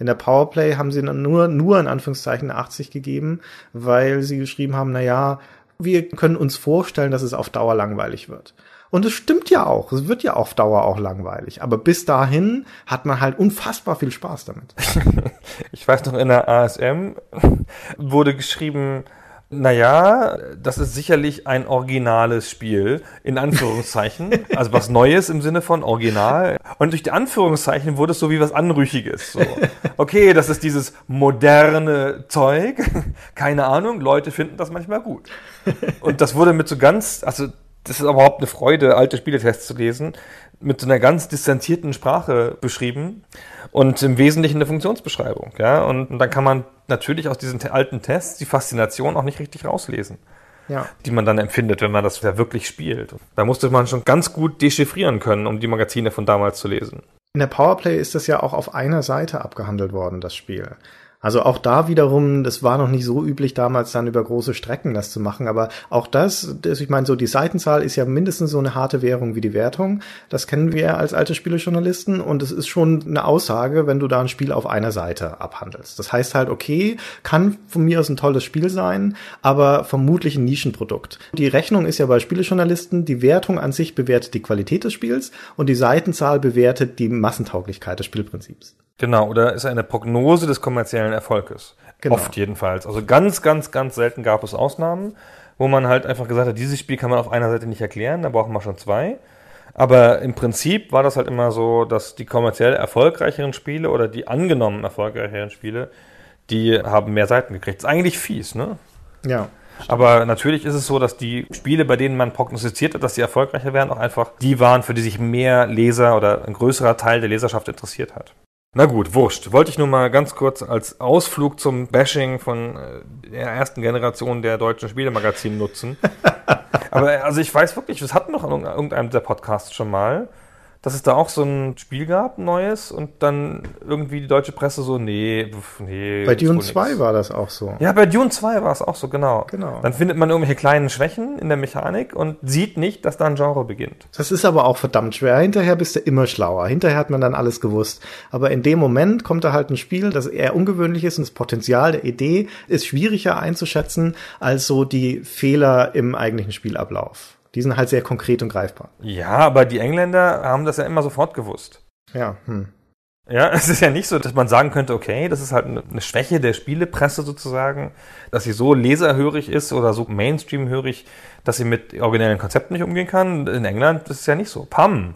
In der Powerplay haben sie nur, nur in Anführungszeichen 80 gegeben, weil sie geschrieben haben, na ja, wir können uns vorstellen, dass es auf Dauer langweilig wird. Und es stimmt ja auch. Es wird ja auf Dauer auch langweilig. Aber bis dahin hat man halt unfassbar viel Spaß damit. ich weiß noch, in der ASM wurde geschrieben, naja, das ist sicherlich ein originales Spiel, in Anführungszeichen. also was Neues im Sinne von original. Und durch die Anführungszeichen wurde es so wie was Anrüchiges. So. Okay, das ist dieses moderne Zeug. Keine Ahnung, Leute finden das manchmal gut. Und das wurde mit so ganz, also das ist überhaupt eine Freude, alte Spieletests zu lesen, mit so einer ganz distanzierten Sprache beschrieben und im Wesentlichen eine Funktionsbeschreibung. Ja? Und, und dann kann man natürlich aus diesen alten Tests die Faszination auch nicht richtig rauslesen. Ja. die man dann empfindet, wenn man das ja wirklich spielt. Da musste man schon ganz gut dechiffrieren können, um die Magazine von damals zu lesen. In der Powerplay ist das ja auch auf einer Seite abgehandelt worden, das Spiel. Also auch da wiederum, das war noch nicht so üblich damals dann über große Strecken das zu machen, aber auch das, das ich meine, so die Seitenzahl ist ja mindestens so eine harte Währung wie die Wertung. Das kennen wir als alte Spielejournalisten und es ist schon eine Aussage, wenn du da ein Spiel auf einer Seite abhandelst. Das heißt halt, okay, kann von mir aus ein tolles Spiel sein, aber vermutlich ein Nischenprodukt. Die Rechnung ist ja bei Spielejournalisten, die Wertung an sich bewertet die Qualität des Spiels und die Seitenzahl bewertet die Massentauglichkeit des Spielprinzips. Genau, oder ist eine Prognose des kommerziellen Erfolges. Genau. Oft jedenfalls. Also ganz, ganz, ganz selten gab es Ausnahmen, wo man halt einfach gesagt hat, dieses Spiel kann man auf einer Seite nicht erklären, da brauchen wir schon zwei. Aber im Prinzip war das halt immer so, dass die kommerziell erfolgreicheren Spiele oder die angenommen erfolgreicheren Spiele, die haben mehr Seiten gekriegt. Ist eigentlich fies, ne? Ja. Aber natürlich ist es so, dass die Spiele, bei denen man prognostiziert hat, dass sie erfolgreicher werden, auch einfach die waren, für die sich mehr Leser oder ein größerer Teil der Leserschaft interessiert hat. Na gut, wurscht. Wollte ich nur mal ganz kurz als Ausflug zum Bashing von äh, der ersten Generation der deutschen Spielemagazine nutzen. Aber also ich weiß wirklich, das hatten noch in irgendeinem der Podcasts schon mal dass es da auch so ein Spiel gab, neues, und dann irgendwie die deutsche Presse so, nee, nee. Bei Dune 2 war das auch so. Ja, bei Dune 2 war es auch so, genau. Genau. Dann findet man irgendwelche kleinen Schwächen in der Mechanik und sieht nicht, dass da ein Genre beginnt. Das ist aber auch verdammt schwer. Hinterher bist du immer schlauer. Hinterher hat man dann alles gewusst. Aber in dem Moment kommt da halt ein Spiel, das eher ungewöhnlich ist und das Potenzial der Idee ist schwieriger einzuschätzen als so die Fehler im eigentlichen Spielablauf. Die sind halt sehr konkret und greifbar. Ja, aber die Engländer haben das ja immer sofort gewusst. Ja, hm. Ja, es ist ja nicht so, dass man sagen könnte, okay, das ist halt eine Schwäche der Spielepresse sozusagen, dass sie so leserhörig ist oder so Mainstream-hörig, dass sie mit originellen Konzepten nicht umgehen kann. In England ist es ja nicht so. Pam,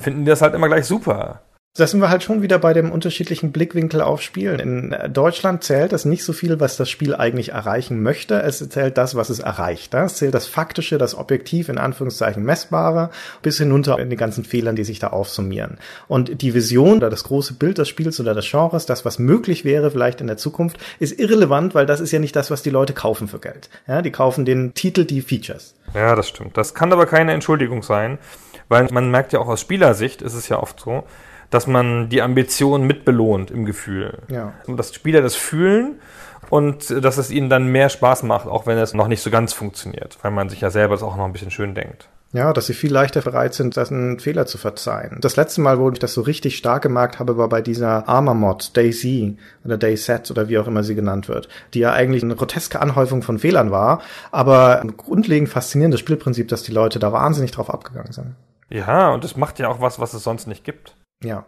finden die das halt immer gleich super. Da sind wir halt schon wieder bei dem unterschiedlichen Blickwinkel auf Spielen. In Deutschland zählt das nicht so viel, was das Spiel eigentlich erreichen möchte. Es zählt das, was es erreicht. Es zählt das Faktische, das Objektiv, in Anführungszeichen Messbare, bis hinunter in die ganzen Fehlern, die sich da aufsummieren. Und die Vision oder das große Bild des Spiels oder des Genres, das, was möglich wäre vielleicht in der Zukunft, ist irrelevant, weil das ist ja nicht das, was die Leute kaufen für Geld. Ja, die kaufen den Titel, die Features. Ja, das stimmt. Das kann aber keine Entschuldigung sein, weil man merkt ja auch aus Spielersicht, ist es ja oft so, dass man die Ambition mitbelohnt im Gefühl. Ja. Und dass Spieler das fühlen und dass es ihnen dann mehr Spaß macht, auch wenn es noch nicht so ganz funktioniert, weil man sich ja selber das auch noch ein bisschen schön denkt. Ja, dass sie viel leichter bereit sind, einen Fehler zu verzeihen. Das letzte Mal, wo ich das so richtig stark gemerkt habe, war bei dieser Armor-Mod, Daisy oder Dayset oder wie auch immer sie genannt wird, die ja eigentlich eine groteske Anhäufung von Fehlern war, aber ein grundlegend faszinierendes Spielprinzip, dass die Leute da wahnsinnig drauf abgegangen sind. Ja, und das macht ja auch was, was es sonst nicht gibt. Ja.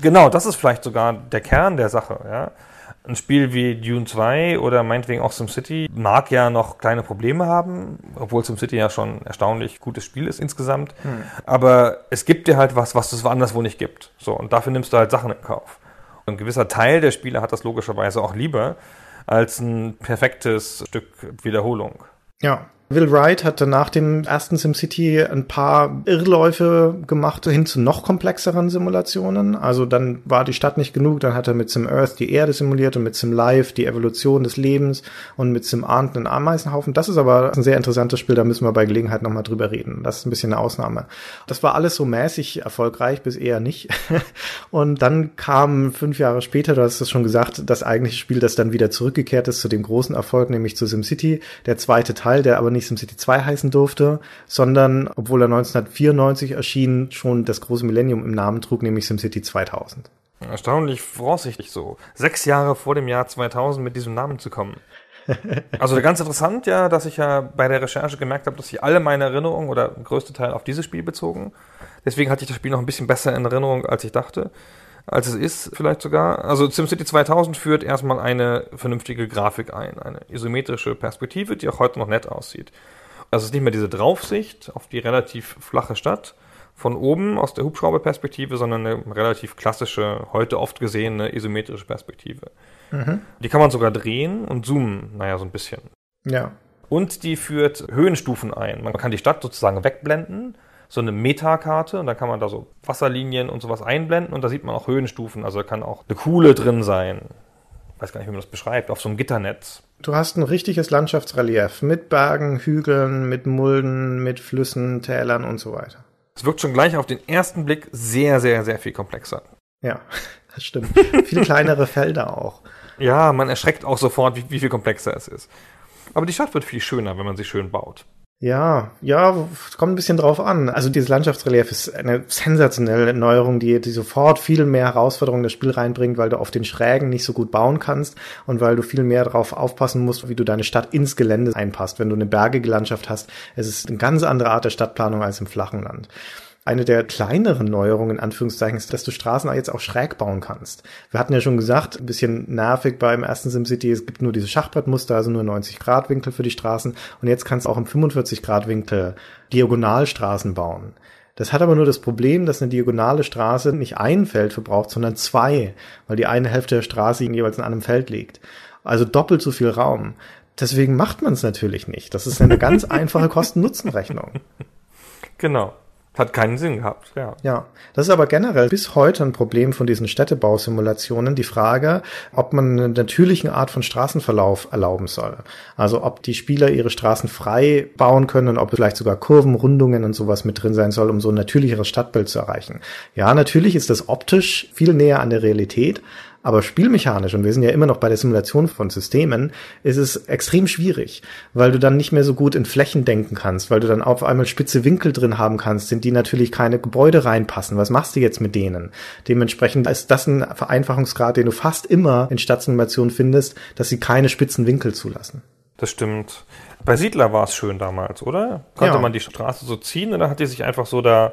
Genau, das ist vielleicht sogar der Kern der Sache, ja. Ein Spiel wie Dune 2 oder meinetwegen auch SimCity mag ja noch kleine Probleme haben, obwohl SimCity ja schon ein erstaunlich gutes Spiel ist insgesamt. Hm. Aber es gibt dir halt was, was es woanders wo nicht gibt. So, und dafür nimmst du halt Sachen in Kauf. Und ein gewisser Teil der Spieler hat das logischerweise auch lieber als ein perfektes Stück Wiederholung. Ja, Will Wright hatte nach dem ersten SimCity ein paar Irrläufe gemacht hin zu noch komplexeren Simulationen. Also dann war die Stadt nicht genug, dann hat er mit Sim Earth die Erde simuliert und mit Sim Life die Evolution des Lebens und mit Sim Arndt einen Ameisenhaufen. Das ist aber ein sehr interessantes Spiel, da müssen wir bei Gelegenheit nochmal drüber reden. Das ist ein bisschen eine Ausnahme. Das war alles so mäßig erfolgreich, bis eher nicht. Und dann kam fünf Jahre später, du hast es schon gesagt, das eigentliche Spiel, das dann wieder zurückgekehrt ist zu dem großen Erfolg, nämlich zu SimCity, der zweite Teil, der aber nicht SimCity 2 heißen durfte, sondern, obwohl er 1994 erschien, schon das große Millennium im Namen trug, nämlich SimCity 2000. Erstaunlich vorsichtig so. Sechs Jahre vor dem Jahr 2000 mit diesem Namen zu kommen. Also ganz interessant ja, dass ich ja bei der Recherche gemerkt habe, dass sich alle meine Erinnerungen oder größte Teil auf dieses Spiel bezogen. Deswegen hatte ich das Spiel noch ein bisschen besser in Erinnerung, als ich dachte. Als es ist, vielleicht sogar. Also SimCity 2000 führt erstmal eine vernünftige Grafik ein. Eine isometrische Perspektive, die auch heute noch nett aussieht. Also es ist nicht mehr diese Draufsicht auf die relativ flache Stadt von oben aus der Hubschrauberperspektive, sondern eine relativ klassische, heute oft gesehene isometrische Perspektive. Die kann man sogar drehen und zoomen, naja, so ein bisschen. Ja. Und die führt Höhenstufen ein. Man kann die Stadt sozusagen wegblenden, so eine Metakarte, und dann kann man da so Wasserlinien und sowas einblenden und da sieht man auch Höhenstufen. Also da kann auch eine Kuhle drin sein. Ich weiß gar nicht, wie man das beschreibt, auf so einem Gitternetz. Du hast ein richtiges Landschaftsrelief mit Bergen, Hügeln, mit Mulden, mit Flüssen, Tälern und so weiter. Es wirkt schon gleich auf den ersten Blick sehr, sehr, sehr viel komplexer. Ja, das stimmt. Viel kleinere Felder auch. Ja, man erschreckt auch sofort, wie, wie viel komplexer es ist. Aber die Stadt wird viel schöner, wenn man sie schön baut. Ja, ja, kommt ein bisschen drauf an. Also dieses Landschaftsrelief ist eine sensationelle Neuerung, die, die sofort viel mehr Herausforderungen in das Spiel reinbringt, weil du auf den Schrägen nicht so gut bauen kannst und weil du viel mehr darauf aufpassen musst, wie du deine Stadt ins Gelände einpasst. Wenn du eine bergige Landschaft hast, es ist eine ganz andere Art der Stadtplanung als im flachen Land. Eine der kleineren Neuerungen, in Anführungszeichen, ist, dass du Straßen jetzt auch schräg bauen kannst. Wir hatten ja schon gesagt, ein bisschen nervig beim ersten SimCity, es gibt nur diese Schachbrettmuster, also nur 90 Grad Winkel für die Straßen. Und jetzt kannst du auch im 45 Grad Winkel Diagonalstraßen bauen. Das hat aber nur das Problem, dass eine diagonale Straße nicht ein Feld verbraucht, sondern zwei, weil die eine Hälfte der Straße jeweils in einem Feld liegt. Also doppelt so viel Raum. Deswegen macht man es natürlich nicht. Das ist eine ganz einfache Kosten-Nutzen-Rechnung. Genau. Hat keinen Sinn gehabt, ja. Ja, das ist aber generell bis heute ein Problem von diesen Städtebausimulationen, die Frage, ob man eine natürliche Art von Straßenverlauf erlauben soll. Also ob die Spieler ihre Straßen frei bauen können und ob vielleicht sogar Kurven, Rundungen und sowas mit drin sein soll, um so ein natürlicheres Stadtbild zu erreichen. Ja, natürlich ist das optisch viel näher an der Realität, aber spielmechanisch, und wir sind ja immer noch bei der Simulation von Systemen, ist es extrem schwierig, weil du dann nicht mehr so gut in Flächen denken kannst, weil du dann auf einmal spitze Winkel drin haben kannst, in die natürlich keine Gebäude reinpassen. Was machst du jetzt mit denen? Dementsprechend ist das ein Vereinfachungsgrad, den du fast immer in Stadtsimulationen findest, dass sie keine spitzen Winkel zulassen. Das stimmt. Bei Siedler war es schön damals, oder? Konnte Ja. man die Straße so ziehen oder hat die sich einfach so da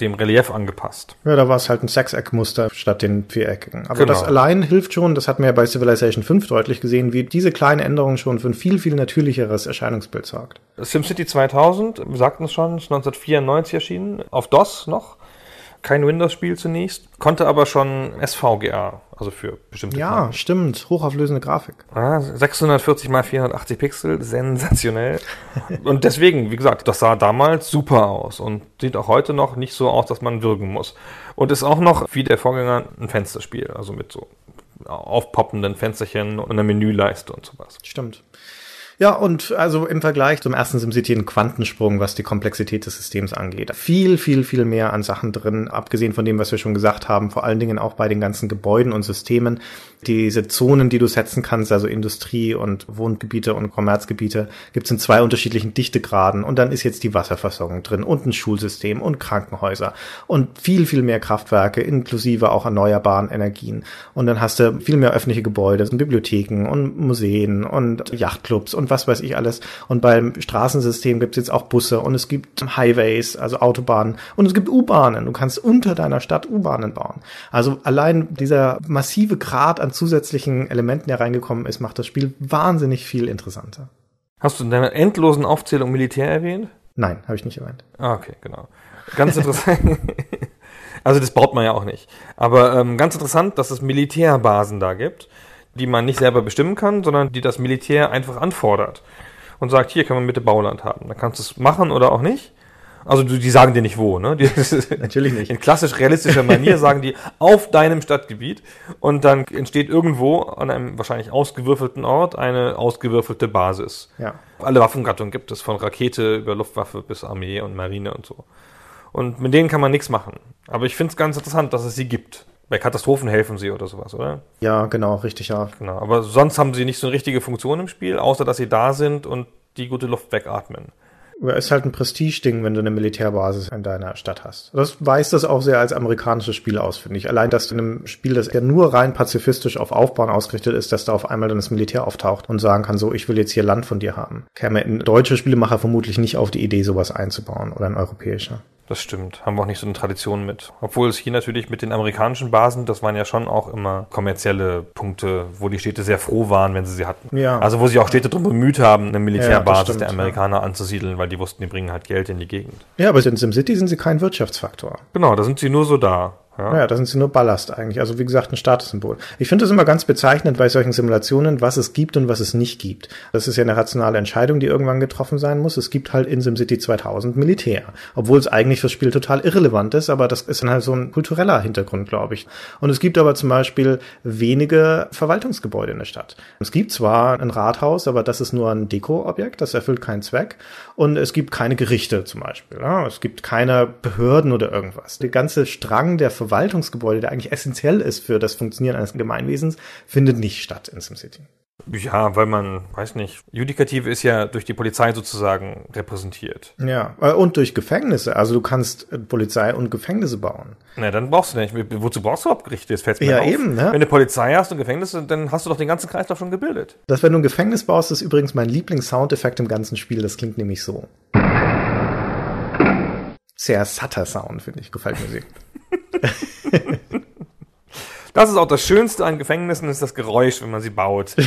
dem Relief angepasst? Ja, da war es halt ein Sechseckmuster statt den viereckigen. Aber Genau. das allein hilft schon, das hat man ja bei Civilization 5 deutlich gesehen, wie diese kleine Änderung schon für ein viel, viel natürlicheres Erscheinungsbild sorgt. SimCity 2000, wir sagten es schon, ist 1994 erschienen, auf DOS noch. Kein Windows-Spiel zunächst, konnte aber schon SVGA, also für bestimmte Ja, Karten. stimmt. Hochauflösende Grafik. Ah, 640 mal 480 Pixel, sensationell. und deswegen, wie gesagt, das sah damals super aus und sieht auch heute noch nicht so aus, dass man würgen muss. Und ist auch noch, wie der Vorgänger, ein Fensterspiel, also mit so aufpoppenden Fensterchen und einer Menüleiste und sowas. Stimmt. Ja, und also im Vergleich zum ersten SimCity ein Quantensprung, was die Komplexität des Systems angeht. Viel, viel, viel mehr an Sachen drin, abgesehen von dem, was wir schon gesagt haben, vor allen Dingen auch bei den ganzen Gebäuden und Systemen. Diese Zonen, die du setzen kannst, also Industrie und Wohngebiete und Kommerzgebiete, gibt es in zwei unterschiedlichen Dichtegraden. Und dann ist jetzt die Wasserversorgung drin und ein Schulsystem und Krankenhäuser und viel, viel mehr Kraftwerke, inklusive auch erneuerbaren Energien. Und dann hast du viel mehr öffentliche Gebäude, und Bibliotheken und Museen und Yachtclubs und was weiß ich alles. Und beim Straßensystem gibt es jetzt auch Busse und es gibt Highways, also Autobahnen und es gibt U-Bahnen. Du kannst unter deiner Stadt U-Bahnen bauen. Also allein dieser massive Grad an zusätzlichen Elementen, der reingekommen ist, macht das Spiel wahnsinnig viel interessanter. Hast du in deiner endlosen Aufzählung Militär erwähnt? Nein, habe ich nicht erwähnt. Ah, okay, genau. Ganz interessant. also das baut man ja auch nicht. Aber ähm, ganz interessant, dass es Militärbasen da gibt, die man nicht selber bestimmen kann, sondern die das Militär einfach anfordert. und sagt, hier können wir bitte Bauland haben. Dann kannst du es machen oder auch nicht. Also die, sagen dir nicht wo, ne? Die, Natürlich nicht. In klassisch realistischer Manier sagen die auf deinem Stadtgebiet und dann entsteht irgendwo an einem wahrscheinlich ausgewürfelten Ort eine ausgewürfelte Basis. Ja. Alle Waffengattungen gibt es, von Rakete über Luftwaffe bis Armee und Marine und so. Und mit denen kann man nichts machen. Aber ich finde es ganz interessant, dass es sie gibt. Bei Katastrophen helfen sie oder sowas, oder? Ja, genau, richtig, ja. Genau. Aber sonst haben sie nicht so eine richtige Funktion im Spiel, außer dass sie da sind und die gute Luft wegatmen. Ist halt ein Prestigeding, wenn du eine Militärbasis in deiner Stadt hast. Das weist das auch sehr als amerikanisches Spiel aus, finde ich. Allein, dass in einem Spiel, das ja nur rein pazifistisch auf Aufbauen ausgerichtet ist, dass da auf einmal dann das Militär auftaucht und sagen kann, so, ich will jetzt hier Land von dir haben. Käme ein deutscher Spielemacher vermutlich nicht auf die Idee, sowas einzubauen oder ein europäischer. Das stimmt. Haben wir auch nicht so eine Tradition mit. Obwohl es hier natürlich mit den amerikanischen Basen, das waren ja schon auch immer kommerzielle Punkte, wo die Städte sehr froh waren, wenn sie sie hatten. Ja. Also wo sich auch Städte darum bemüht haben, eine Ja, Militärbasis das stimmt, der Amerikaner anzusiedeln, weil die wussten, die bringen halt Geld in die Gegend. Ja, aber in SimCity sind sie kein Wirtschaftsfaktor. Genau, da sind sie nur so da. Ja. Ja, da sind sie nur Ballast eigentlich. Also wie gesagt, ein Statussymbol. Ich finde es immer ganz bezeichnend bei solchen Simulationen, was es gibt und was es nicht gibt. Das ist ja eine rationale Entscheidung, die irgendwann getroffen sein muss. Es gibt halt in SimCity 2000 Militär. Obwohl es eigentlich fürs Spiel total irrelevant ist, aber das ist dann halt so ein kultureller Hintergrund, glaube ich. Und es gibt aber zum Beispiel wenige Verwaltungsgebäude in der Stadt. Es gibt zwar ein Rathaus, aber das ist nur ein Dekoobjekt, das erfüllt keinen Zweck. Und es gibt keine Gerichte zum Beispiel. Ja? Es gibt keine Behörden oder irgendwas. Der ganze Strang der Verwaltungsgebäude, der eigentlich essentiell ist für das Funktionieren eines Gemeinwesens, findet nicht statt in SimCity. Ja, weil man, weiß nicht, Judikative ist ja durch die Polizei sozusagen repräsentiert. Ja, äh, und durch Gefängnisse. Also du kannst äh, Polizei und Gefängnisse bauen. Na, dann brauchst du nicht. Wozu brauchst du überhaupt Gerichte? Jetzt fällt's mir Ja, auf. eben, ne? Wenn du Polizei hast und Gefängnisse, dann hast du doch den ganzen Kreislauf schon gebildet. Das, wenn du ein Gefängnis baust, ist übrigens mein Lieblings-Soundeffekt im ganzen Spiel. Das klingt nämlich so. Sehr satter Sound, finde ich. Gefällt mir sehr. Das ist auch das Schönste an Gefängnissen, ist das Geräusch, wenn man sie baut.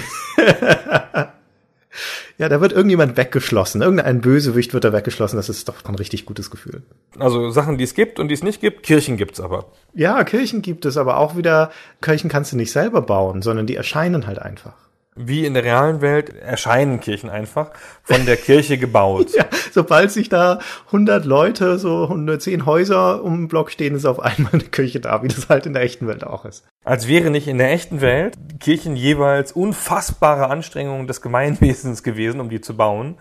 Ja, da wird irgendjemand weggeschlossen. Irgendein Bösewicht wird da weggeschlossen. Das ist doch ein richtig gutes Gefühl. Also Sachen, die es gibt und die es nicht gibt, Kirchen gibt's aber. Ja, Kirchen gibt es, aber auch wieder, Kirchen kannst du nicht selber bauen, sondern die erscheinen halt einfach. Wie in der realen Welt erscheinen Kirchen einfach von der Kirche gebaut. Ja, sobald sich da 100 Leute, so 110 Häuser um den Block stehen, ist auf einmal eine Kirche da, wie das halt in der echten Welt auch ist. Als wäre nicht in der echten Welt Kirchen jeweils unfassbare Anstrengungen des Gemeinwesens gewesen, um die zu bauen.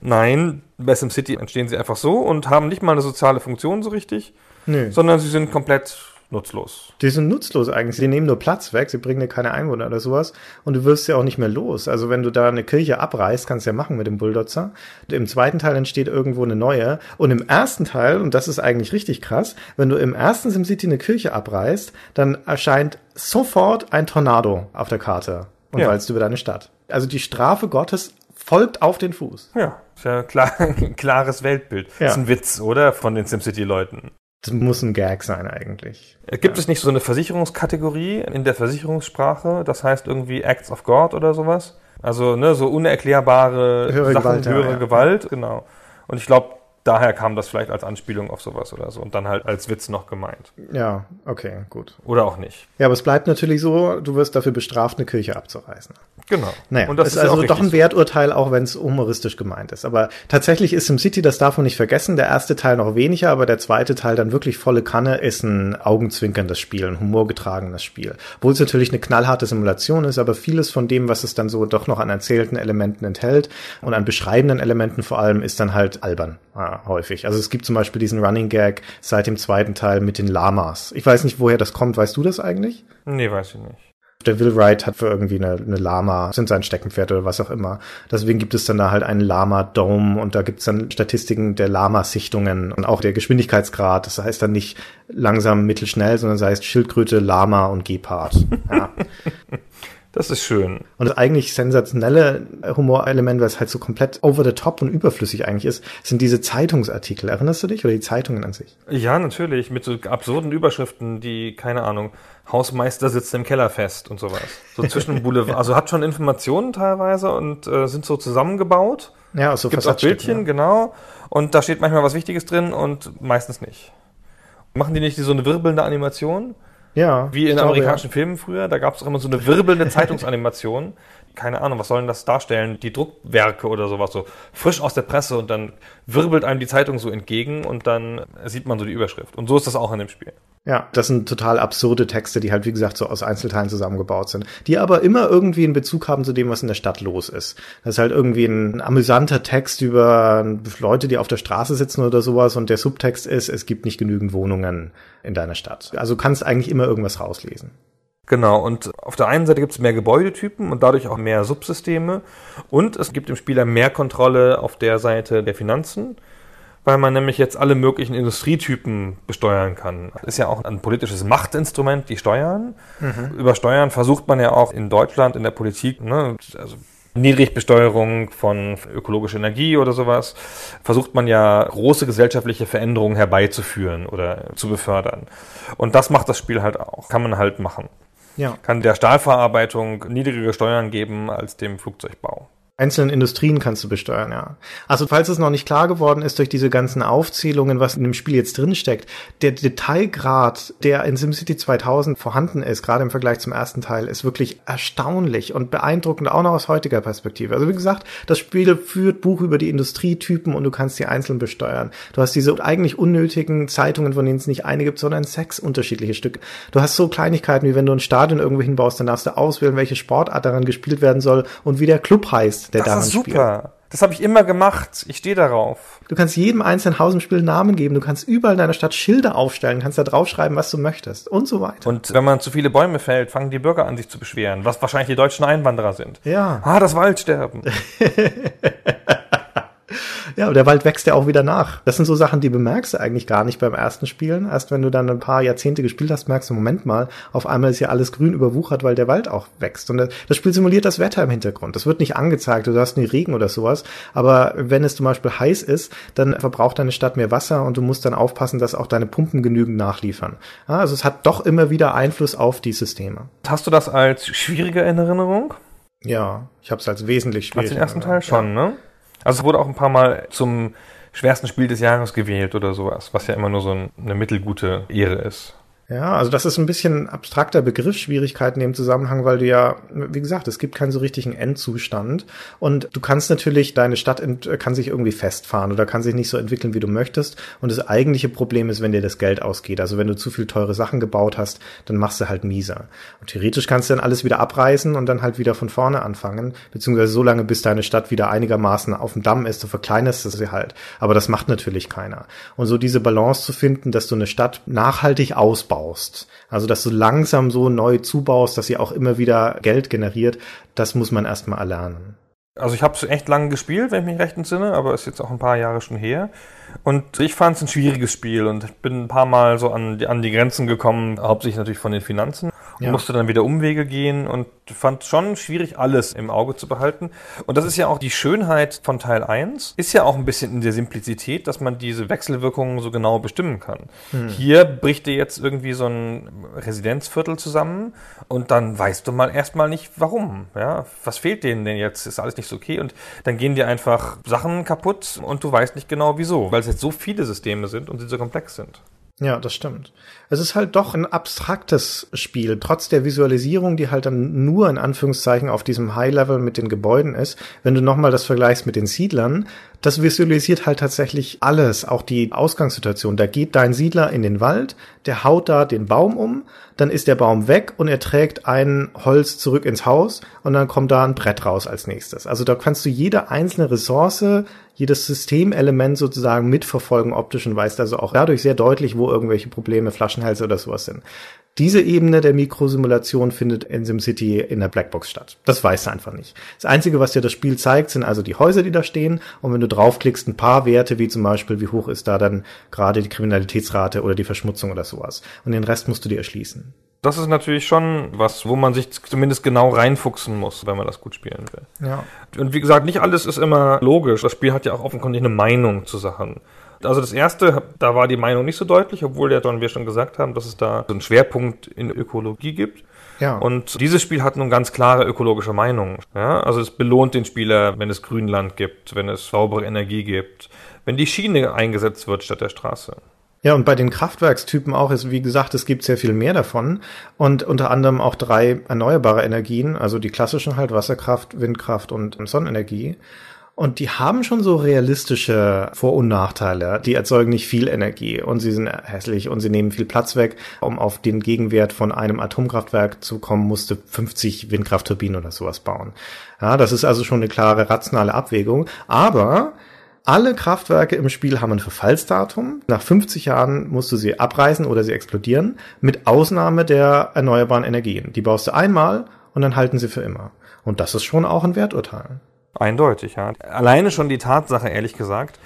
Nein, bei SimCity entstehen sie einfach so und haben nicht mal eine soziale Funktion so richtig, Nö. sondern sie sind komplett nutzlos. Die sind nutzlos eigentlich. Sie nehmen nur Platz weg, sie bringen dir keine Einwohner oder sowas und du wirst ja auch nicht mehr los. Also wenn du da eine Kirche abreißt, kannst du ja machen mit dem Bulldozer. Im zweiten Teil entsteht irgendwo eine neue und im ersten Teil, und das ist eigentlich richtig krass, wenn du im ersten SimCity eine Kirche abreißt, dann erscheint sofort ein Tornado auf der Karte und Ja. weilst über deine Stadt. Also die Strafe Gottes folgt auf den Fuß. Ja, ist ja klar, ein klares Weltbild. Ja. Ist ein Witz, oder? Von den SimCity-Leuten. Das muss ein Gag sein eigentlich. Gibt es nicht so eine Versicherungskategorie in der Versicherungssprache? Das heißt irgendwie Acts of God oder sowas? Also, ne, so unerklärbare Höhere Sachen, Gewalt, ja, höhere ja. Gewalt, genau. Und ich glaube, daher kam das vielleicht als Anspielung auf sowas oder so und dann halt als Witz noch gemeint. Ja, okay, gut. Oder auch nicht. Ja, aber es bleibt natürlich so, du wirst dafür bestraft, eine Kirche abzureißen. Genau. Naja, und das ist, ist, also doch ein Werturteil, auch wenn es humoristisch gemeint ist. Aber tatsächlich ist SimCity, das darf man nicht vergessen, der erste Teil noch weniger, aber der zweite Teil dann wirklich volle Kanne ist ein augenzwinkerndes Spiel, ein humorgetragenes Spiel. Obwohl es natürlich eine knallharte Simulation ist, aber vieles von dem, was es dann so doch noch an erzählten Elementen enthält und an beschreibenden Elementen vor allem, ist dann halt albern ja, häufig. Also es gibt zum Beispiel diesen Running Gag seit dem zweiten Teil mit den Lamas. Ich weiß nicht, woher das kommt. Weißt du das eigentlich? Nee, weiß ich nicht. Der Will Wright hat für irgendwie eine, eine Lama, sind sein Steckenpferd oder was auch immer. Deswegen gibt es dann da halt einen Lama-Dome und da gibt es dann Statistiken der Lama-Sichtungen und auch der Geschwindigkeitsgrad. Das heißt dann nicht langsam, mittelschnell, sondern das heißt Schildkröte, Lama und Gepard. Ja. Das ist schön. Und das eigentlich sensationelle Humorelement, was halt so komplett over the top und überflüssig eigentlich ist, sind diese Zeitungsartikel. Erinnerst du dich? Oder die Zeitungen an sich? Ja, natürlich, mit so absurden Überschriften, die, keine Ahnung, Hausmeister sitzt im Keller fest und sowas. So zwischen Boulevard, also hat schon Informationen teilweise und äh, sind so zusammengebaut. Ja, aus so Gibt auch Bildchen, ja. genau. Und da steht manchmal was Wichtiges drin und meistens nicht. Machen die nicht so eine wirbelnde Animation? Ja. Wie in glaube, amerikanischen Filmen früher, da gab es auch immer so eine wirbelnde Zeitungsanimation, keine Ahnung, was sollen das darstellen? Die Druckwerke oder sowas, so frisch aus der Presse und dann wirbelt einem die Zeitung so entgegen und dann sieht man so die Überschrift. Und so ist das auch in dem Spiel. Ja, das sind total absurde Texte, die halt, wie gesagt, so aus Einzelteilen zusammengebaut sind, die aber immer irgendwie einen Bezug haben zu dem, was in der Stadt los ist. Das ist halt irgendwie ein amüsanter Text über Leute, die auf der Straße sitzen oder sowas und der Subtext ist, es gibt nicht genügend Wohnungen in deiner Stadt. Also kannst eigentlich immer irgendwas rauslesen. Genau, und auf der einen Seite gibt es mehr Gebäudetypen und dadurch auch mehr Subsysteme und es gibt dem Spieler mehr Kontrolle auf der Seite der Finanzen weil man nämlich jetzt alle möglichen Industrietypen besteuern kann. Das ist ja auch ein politisches Machtinstrument, die Steuern. Mhm. Über Steuern versucht man ja auch in Deutschland in der Politik, ne, also Niedrigbesteuerung von ökologischer Energie oder sowas, versucht man ja große gesellschaftliche Veränderungen herbeizuführen oder zu befördern. Und das macht das Spiel halt auch, kann man halt machen. Ja. Kann der Stahlverarbeitung niedrigere Steuern geben als dem Flugzeugbau einzelnen Industrien kannst du besteuern, ja. Also falls es noch nicht klar geworden ist durch diese ganzen Aufzählungen, was in dem Spiel jetzt drinsteckt, der Detailgrad, der in SimCity 2000 vorhanden ist, gerade im Vergleich zum ersten Teil, ist wirklich erstaunlich und beeindruckend, auch noch aus heutiger Perspektive. Also wie gesagt, das Spiel führt Buch über die Industrietypen und du kannst die einzeln besteuern. Du hast diese eigentlich unnötigen Zeitungen, von denen es nicht eine gibt, sondern sechs unterschiedliche Stücke. Du hast so Kleinigkeiten, wie wenn du ein Stadion irgendwo hinbaust, dann darfst du auswählen, welche Sportart daran gespielt werden soll und wie der Club heißt der das ist super. Spielt. Das habe ich immer gemacht. Ich stehe darauf. Du kannst jedem einzelnen Haus im Spiel Namen geben. Du kannst überall in deiner Stadt Schilder aufstellen, kannst da draufschreiben, was du möchtest und so weiter. Und wenn man zu viele Bäume fällt, fangen die Bürger an, sich zu beschweren, was wahrscheinlich die deutschen Einwanderer sind. Ja. Ah, das Waldsterben. Ja, aber der Wald wächst ja auch wieder nach. Das sind so Sachen, die bemerkst du eigentlich gar nicht beim ersten Spielen. Erst wenn du dann ein paar Jahrzehnte gespielt hast, merkst du, Moment mal, auf einmal ist ja alles grün überwuchert, weil der Wald auch wächst. Und das Spiel simuliert das Wetter im Hintergrund. Das wird nicht angezeigt, du hast nie Regen oder sowas. Aber wenn es zum Beispiel heiß ist, dann verbraucht deine Stadt mehr Wasser und du musst dann aufpassen, dass auch deine Pumpen genügend nachliefern. Ja, also es hat doch immer wieder Einfluss auf die Systeme. Hast du das als schwierige Erinnerung? Ja, ich habe es als wesentlich schwieriger. Als den ersten Teil schon, ja. ne? Also es wurde auch ein paar Mal zum schwersten Spiel des Jahres gewählt oder sowas, was ja immer nur so eine mittelgute Ehre ist. Ja, also das ist ein bisschen abstrakter Begriff, Schwierigkeiten im Zusammenhang, weil du ja, wie gesagt, es gibt keinen so richtigen Endzustand und du kannst natürlich, deine Stadt kann sich irgendwie festfahren oder kann sich nicht so entwickeln, wie du möchtest und das eigentliche Problem ist, wenn dir das Geld ausgeht. Also wenn du zu viel teure Sachen gebaut hast, dann machst du halt mieser. Und theoretisch kannst du dann alles wieder abreißen und dann halt wieder von vorne anfangen, beziehungsweise so lange, bis deine Stadt wieder einigermaßen auf dem Damm ist, du verkleinerst sie halt. Aber das macht natürlich keiner. Und so diese Balance zu finden, dass du eine Stadt nachhaltig ausbaust, zubaust. Also, dass du langsam so neu zubaust, dass sie auch immer wieder Geld generiert, das muss man erstmal erlernen. Also ich habe es echt lange gespielt, wenn ich mich recht entsinne, aber ist jetzt auch ein paar Jahre schon her. Und ich fand es ein schwieriges Spiel und bin ein paar Mal so an die, an die Grenzen gekommen, hauptsächlich natürlich von den Finanzen ja. musste dann wieder Umwege gehen und fand schon schwierig, alles im Auge zu behalten. Und das ist ja auch die Schönheit von Teil 1, ist ja auch ein bisschen in der Simplizität, dass man diese Wechselwirkungen so genau bestimmen kann. Hm. Hier bricht dir jetzt irgendwie so ein Residenzviertel zusammen und dann weißt du mal erstmal nicht, warum. Ja, was fehlt denen denn jetzt? Ist alles nicht so okay? Und dann gehen dir einfach Sachen kaputt und du weißt nicht genau wieso, weil es jetzt so viele Systeme sind und sie so komplex sind. Ja, das stimmt. Es ist halt doch ein abstraktes Spiel, trotz der Visualisierung, die halt dann nur in Anführungszeichen auf diesem High-Level mit den Gebäuden ist. Wenn du nochmal das vergleichst mit den Siedlern, das visualisiert halt tatsächlich alles, auch die Ausgangssituation. Da geht dein Siedler in den Wald, der haut da den Baum um, dann ist der Baum weg und er trägt ein Holz zurück ins Haus und dann kommt da ein Brett raus als nächstes. Also da kannst du jede einzelne Ressource, jedes Systemelement sozusagen mitverfolgen optisch und weißt also auch dadurch sehr deutlich, wo irgendwelche Probleme, Flaschenhälse oder sowas sind. Diese Ebene der Mikrosimulation findet in SimCity in der Blackbox statt. Das weißt du einfach nicht. Das Einzige, was dir das Spiel zeigt, sind also die Häuser, die da stehen. Und wenn du draufklickst, ein paar Werte, wie zum Beispiel, wie hoch ist da dann gerade die Kriminalitätsrate oder die Verschmutzung oder sowas. Und den Rest musst du dir erschließen. Das ist natürlich schon was, wo man sich zumindest genau reinfuchsen muss, wenn man das gut spielen will. Ja. Und wie gesagt, nicht alles ist immer logisch. Das Spiel hat ja auch offenkundig eine Meinung zu Sachen. Also das erste, da war die Meinung nicht so deutlich, obwohl ja dann wir schon gesagt haben, dass es da so einen Schwerpunkt in Ökologie gibt. Ja. Und dieses Spiel hat nun ganz klare ökologische Meinung. Ja, also es belohnt den Spieler, wenn es Grünland gibt, wenn es saubere Energie gibt, wenn die Schiene eingesetzt wird statt der Straße. Ja, und bei den Kraftwerkstypen auch ist, wie gesagt, es gibt sehr viel mehr davon und unter anderem auch drei erneuerbare Energien, also die klassischen halt Wasserkraft, Windkraft und Sonnenenergie. Und die haben schon so realistische Vor- und Nachteile. Die erzeugen nicht viel Energie und sie sind hässlich und sie nehmen viel Platz weg. Um auf den Gegenwert von einem Atomkraftwerk zu kommen, musste 50 Windkraftturbinen oder sowas bauen. Ja, das ist also schon eine klare rationale Abwägung. Aber alle Kraftwerke im Spiel haben ein Verfallsdatum. Nach 50 Jahren musst du sie abreißen oder sie explodieren, mit Ausnahme der erneuerbaren Energien. Die baust du einmal und dann halten sie für immer. Und das ist schon auch ein Werturteil. Eindeutig, ja. Alleine schon die Tatsache, ehrlich gesagt,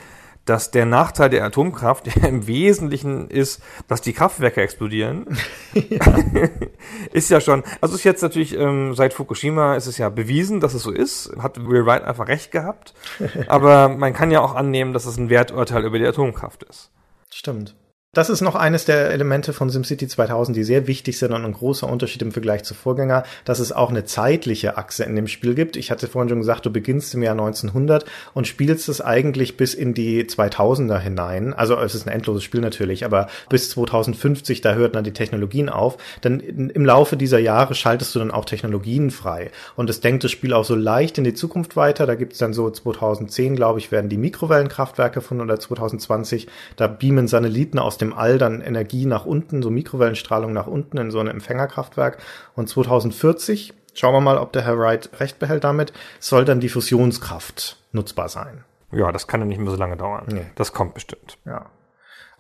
dass der Nachteil der Atomkraft im Wesentlichen ist, dass die Kraftwerke explodieren. ja. ist ja schon, also ist jetzt natürlich ähm, seit Fukushima ist es ja bewiesen, dass es so ist. Hat Will Wright einfach recht gehabt. Aber man kann ja auch annehmen, dass es ein Werturteil über die Atomkraft ist. Stimmt. Das ist noch eines der Elemente von SimCity 2000, die sehr wichtig sind und ein großer Unterschied im Vergleich zu Vorgänger, dass es auch eine zeitliche Achse in dem Spiel gibt. Ich hatte vorhin schon gesagt, du beginnst im Jahr 1900 und spielst es eigentlich bis in die 2000er hinein. Also es ist ein endloses Spiel natürlich, aber bis 2050, da hört dann die Technologien auf. Denn im Laufe dieser Jahre schaltest du dann auch Technologien frei. Und es denkt das Spiel auch so leicht in die Zukunft weiter. Da gibt es dann so 2010, glaube ich, werden die Mikrowellenkraftwerke von oder 2020, da beamen Satelliten aus dem dem All dann Energie nach unten, so Mikrowellenstrahlung nach unten in so ein Empfängerkraftwerk. Und 2040, schauen wir mal, ob der Herr Wright recht behält damit, soll dann die Fusionskraft nutzbar sein. Ja, das kann ja nicht mehr so lange dauern. Nee. Das kommt bestimmt. Ja.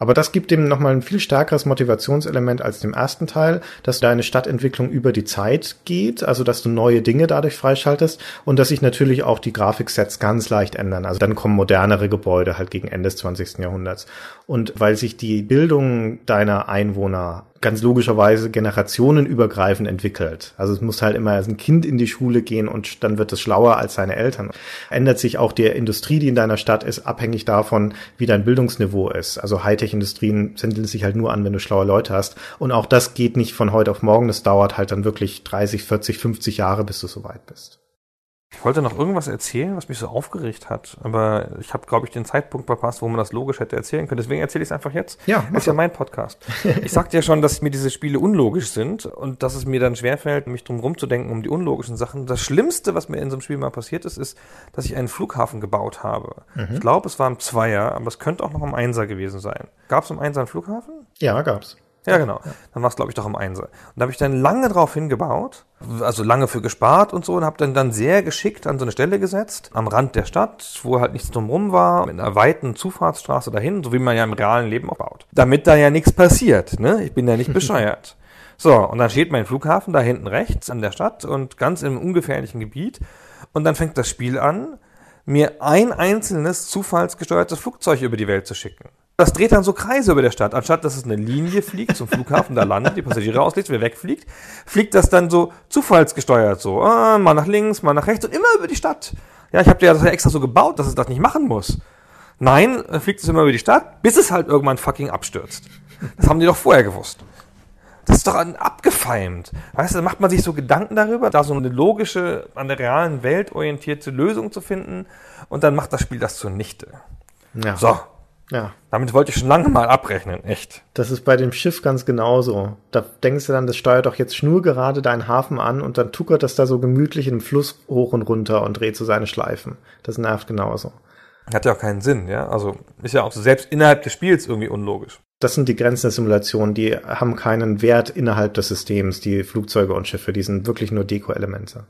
Aber das gibt dem nochmal ein viel stärkeres Motivationselement als dem ersten Teil, dass deine Stadtentwicklung über die Zeit geht, also dass du neue Dinge dadurch freischaltest und dass sich natürlich auch die Grafiksets ganz leicht ändern. Also dann kommen modernere Gebäude halt gegen Ende des 20. Jahrhunderts. Und weil sich die Bildung deiner Einwohner ganz logischerweise generationenübergreifend entwickelt. Also es muss halt immer ein Kind in die Schule gehen und dann wird es schlauer als seine Eltern. Ändert sich auch die Industrie, die in deiner Stadt ist, abhängig davon, wie dein Bildungsniveau ist. Also Hightech-Industrien senden sich halt nur an, wenn du schlaue Leute hast. Und auch das geht nicht von heute auf morgen. Das dauert halt dann wirklich 30, 40, 50 Jahre, bis du so weit bist. Ich wollte noch irgendwas erzählen, was mich so aufgeregt hat, aber ich habe, glaube ich, den Zeitpunkt verpasst, wo man das logisch hätte erzählen können. Deswegen erzähle ich es einfach jetzt. Ja, das ist ja mein Podcast. ich sagte ja schon, dass mir diese Spiele unlogisch sind und dass es mir dann schwerfällt, mich drum rumzudenken um die unlogischen Sachen. Das Schlimmste, was mir in so einem Spiel mal passiert ist, ist, dass ich einen Flughafen gebaut habe. Mhm. Ich glaube, es war im Zweier, aber es könnte auch noch im Einser gewesen sein. Gab es im Einser einen Flughafen? Ja, gab's. Ja, genau. Dann war es, glaube ich, doch im Einser. Und da habe ich dann lange drauf hingebaut, also lange für gespart und so, und habe dann, dann sehr geschickt an so eine Stelle gesetzt, am Rand der Stadt, wo halt nichts drumherum war, mit einer weiten Zufahrtsstraße dahin, so wie man ja im realen Leben auch baut. Damit da ja nichts passiert, ne? Ich bin ja nicht bescheuert. So, und dann steht mein Flughafen da hinten rechts an der Stadt und ganz im ungefährlichen Gebiet. Und dann fängt das Spiel an, mir ein einzelnes zufallsgesteuertes Flugzeug über die Welt zu schicken. Das dreht dann so Kreise über der Stadt. Anstatt dass es eine Linie fliegt zum Flughafen, da landet, die Passagiere auslädt, wieder wegfliegt, fliegt das dann so zufallsgesteuert so. Ah, mal nach links, mal nach rechts und immer über die Stadt. Ja, ich habe ja das ja extra so gebaut, dass es das nicht machen muss. Nein, fliegt es immer über die Stadt, bis es halt irgendwann fucking abstürzt. Das haben die doch vorher gewusst. Das ist doch abgefeimt. Weißt du, da macht man sich so Gedanken darüber, da so eine logische, an der realen Welt orientierte Lösung zu finden und dann macht das Spiel das zunichte. Ja. So, ja. Damit wollte ich schon lange mal abrechnen, echt. Das ist bei dem Schiff ganz genauso. Da denkst du dann, das steuert doch jetzt schnurgerade deinen Hafen an und dann tuckert das da so gemütlich im Fluss hoch und runter und dreht so seine Schleifen. Das nervt genauso. Hat ja auch keinen Sinn, ja. Also ist ja auch so selbst innerhalb des Spiels irgendwie unlogisch. Das sind die Grenzen der Simulation, die haben keinen Wert innerhalb des Systems, die Flugzeuge und Schiffe, die sind wirklich nur Deko-Elemente.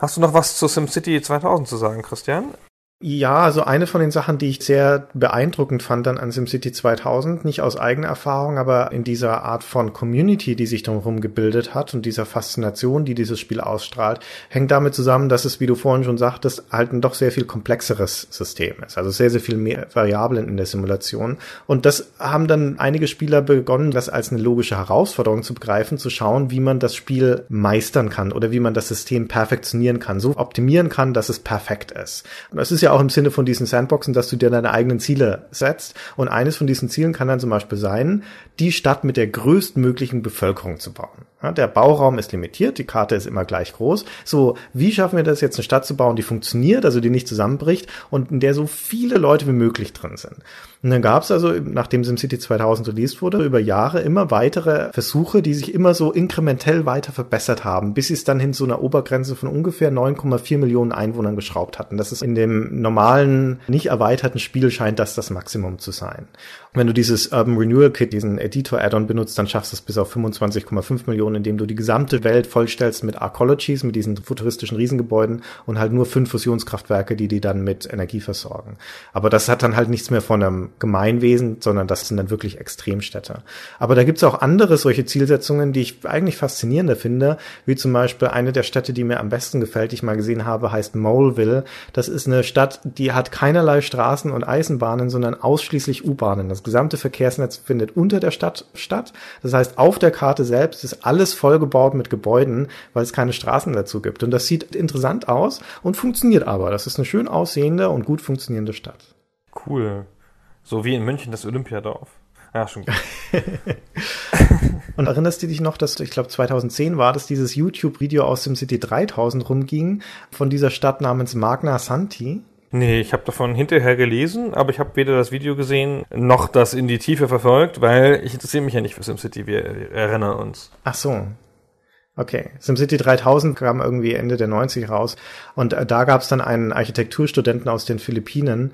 Hast du noch was zu SimCity 2000 zu sagen, Christian? Ja, also eine von den Sachen, die ich sehr beeindruckend fand dann an SimCity 2000, nicht aus eigener Erfahrung, aber in dieser Art von Community, die sich drumherum gebildet hat und dieser Faszination, die dieses Spiel ausstrahlt, hängt damit zusammen, dass es, wie du vorhin schon sagtest, halt ein doch sehr viel komplexeres System ist. Also sehr, sehr viel mehr Variablen in der Simulation. Und das haben dann einige Spieler begonnen, das als eine logische Herausforderung zu begreifen, zu schauen, wie man das Spiel meistern kann oder wie man das System perfektionieren kann, so optimieren kann, dass es perfekt ist. Das ist ja ja auch im Sinne von diesen Sandboxen, dass du dir deine eigenen Ziele setzt. Und eines von diesen Zielen kann dann zum Beispiel sein, die Stadt mit der größtmöglichen Bevölkerung zu bauen. Ja, der Bauraum ist limitiert, die Karte ist immer gleich groß. So, wie schaffen wir das jetzt, eine Stadt zu bauen, die funktioniert, also die nicht zusammenbricht und in der so viele Leute wie möglich drin sind? Und dann gab es also, nachdem SimCity 2000 released wurde, über Jahre immer weitere Versuche, die sich immer so inkrementell weiter verbessert haben, bis sie es dann hin zu einer Obergrenze von ungefähr 9,4 Millionen Einwohnern geschraubt hatten. Das ist in dem normalen, nicht erweiterten Spiel scheint das das Maximum zu sein. Wenn du dieses Urban Renewal Kit, diesen Editor-Add-on benutzt, dann schaffst du es bis auf 25,5 Millionen, indem du die gesamte Welt vollstellst mit Arcologies, mit diesen futuristischen Riesengebäuden und halt nur fünf Fusionskraftwerke, die die dann mit Energie versorgen. Aber das hat dann halt nichts mehr von einem Gemeinwesen, sondern das sind dann wirklich Extremstädte. Aber da gibt's auch andere solche Zielsetzungen, die ich eigentlich faszinierender finde, wie zum Beispiel eine der Städte, die mir am besten gefällt, die ich mal gesehen habe, heißt Moleville. Das ist eine Stadt, die hat keinerlei Straßen und Eisenbahnen, sondern ausschließlich U-Bahnen. Das gesamte Verkehrsnetz findet unter der Stadt statt. Das heißt, auf der Karte selbst ist alles vollgebaut mit Gebäuden, weil es keine Straßen dazu gibt. Und das sieht interessant aus und funktioniert aber. Das ist eine schön aussehende und gut funktionierende Stadt. Cool. So wie in München das Olympiadorf. Ja, schon gut. und erinnerst du dich noch, dass ich glaube 2010 war, dass dieses YouTube-Video aus dem City 3000 rumging von dieser Stadt namens Magna Santi? Nee, ich habe davon hinterher gelesen, aber ich habe weder das Video gesehen noch das in die Tiefe verfolgt, weil ich interessiere mich ja nicht für SimCity, wir erinnern uns. Ach so. Okay, SimCity 3000 kam irgendwie Ende der 90 raus und äh, da gab es dann einen Architekturstudenten aus den Philippinen,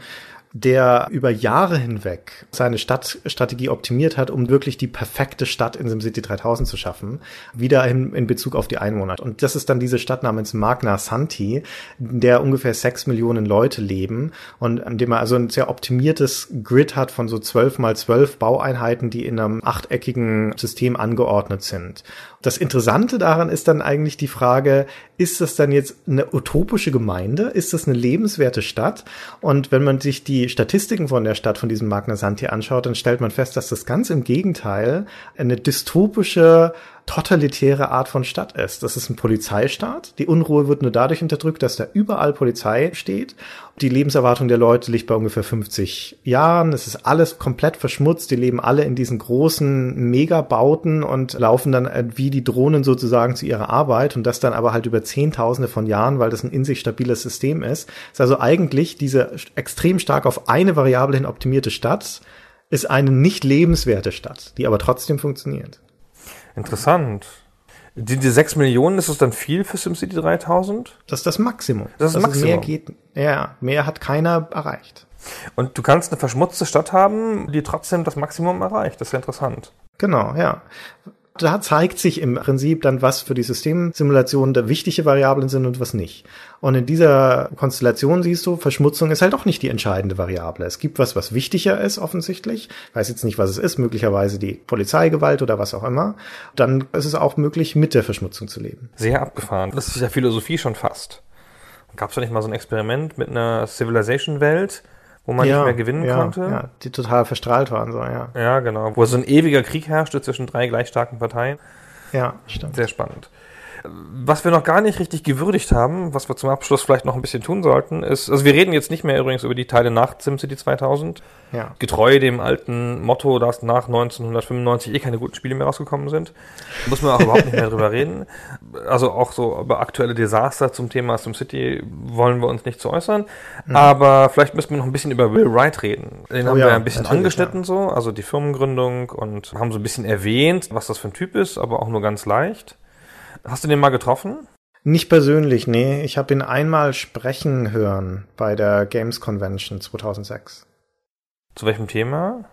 der über Jahre hinweg seine Stadtstrategie optimiert hat, um wirklich die perfekte Stadt in SimCity 3000 zu schaffen, wieder in, in Bezug auf die Einwohner. Und das ist dann diese Stadt namens Magna Santi, in der ungefähr sechs Millionen Leute leben und in dem er also ein sehr optimiertes Grid hat von so zwölf mal zwölf Baueinheiten, die in einem achteckigen System angeordnet sind. Das Interessante daran ist dann eigentlich die Frage, ist das dann jetzt eine utopische Gemeinde? Ist das eine lebenswerte Stadt? Und wenn man sich die Statistiken von der Stadt, von diesem Magna Santi anschaut, dann stellt man fest, dass das ganz im Gegenteil eine dystopische totalitäre Art von Stadt ist. Das ist ein Polizeistaat. Die Unruhe wird nur dadurch unterdrückt, dass da überall Polizei steht. Die Lebenserwartung der Leute liegt bei ungefähr 50 Jahren. Es ist alles komplett verschmutzt. Die leben alle in diesen großen Megabauten und laufen dann wie die Drohnen sozusagen zu ihrer Arbeit und das dann aber halt über Zehntausende von Jahren, weil das ein in sich stabiles System ist. ist also eigentlich diese extrem stark auf eine Variable hin optimierte Stadt ist eine nicht lebenswerte Stadt, die aber trotzdem funktioniert. Interessant. Die, die 6 Millionen, ist das dann viel für SimCity 3000? Das ist das Maximum. Das ist das Maximum. Mehr geht, ja, mehr hat keiner erreicht. Und du kannst eine verschmutzte Stadt haben, die trotzdem das Maximum erreicht. Das ist ja interessant. Genau, ja da zeigt sich im Prinzip dann, was für die Systemsimulation der wichtige Variablen sind und was nicht. Und in dieser Konstellation siehst du, Verschmutzung ist halt auch nicht die entscheidende Variable. Es gibt was, was wichtiger ist, offensichtlich. Ich weiß jetzt nicht, was es ist, möglicherweise die Polizeigewalt oder was auch immer. Dann ist es auch möglich, mit der Verschmutzung zu leben. Sehr abgefahren. Das ist ja Philosophie schon fast. Gab es da nicht mal so ein Experiment mit einer Civilization-Welt, wo man ja, nicht mehr gewinnen ja, konnte. Ja, die total verstrahlt waren, so, ja. Ja, genau. Wo so ein ewiger Krieg herrschte zwischen drei gleich starken Parteien. Ja, stimmt. Sehr spannend. Was wir noch gar nicht richtig gewürdigt haben, was wir zum Abschluss vielleicht noch ein bisschen tun sollten, ist, also wir reden jetzt nicht mehr übrigens über die Teile nach SimCity 2000. Ja. Getreu dem alten Motto, dass nach 1995 eh keine guten Spiele mehr rausgekommen sind. Muss man auch überhaupt nicht mehr drüber reden. Also auch so über aktuelle Desaster zum Thema SimCity wollen wir uns nicht zu äußern. Mhm. Aber vielleicht müssen wir noch ein bisschen über Will Wright reden. Den oh haben ja, wir ein bisschen angeschnitten ja. so, also die Firmengründung und haben so ein bisschen erwähnt, was das für ein Typ ist, aber auch nur ganz leicht. Hast du den mal getroffen? Nicht persönlich, nee. Ich habe ihn einmal sprechen hören bei der Games Convention 2006. Zu welchem Thema?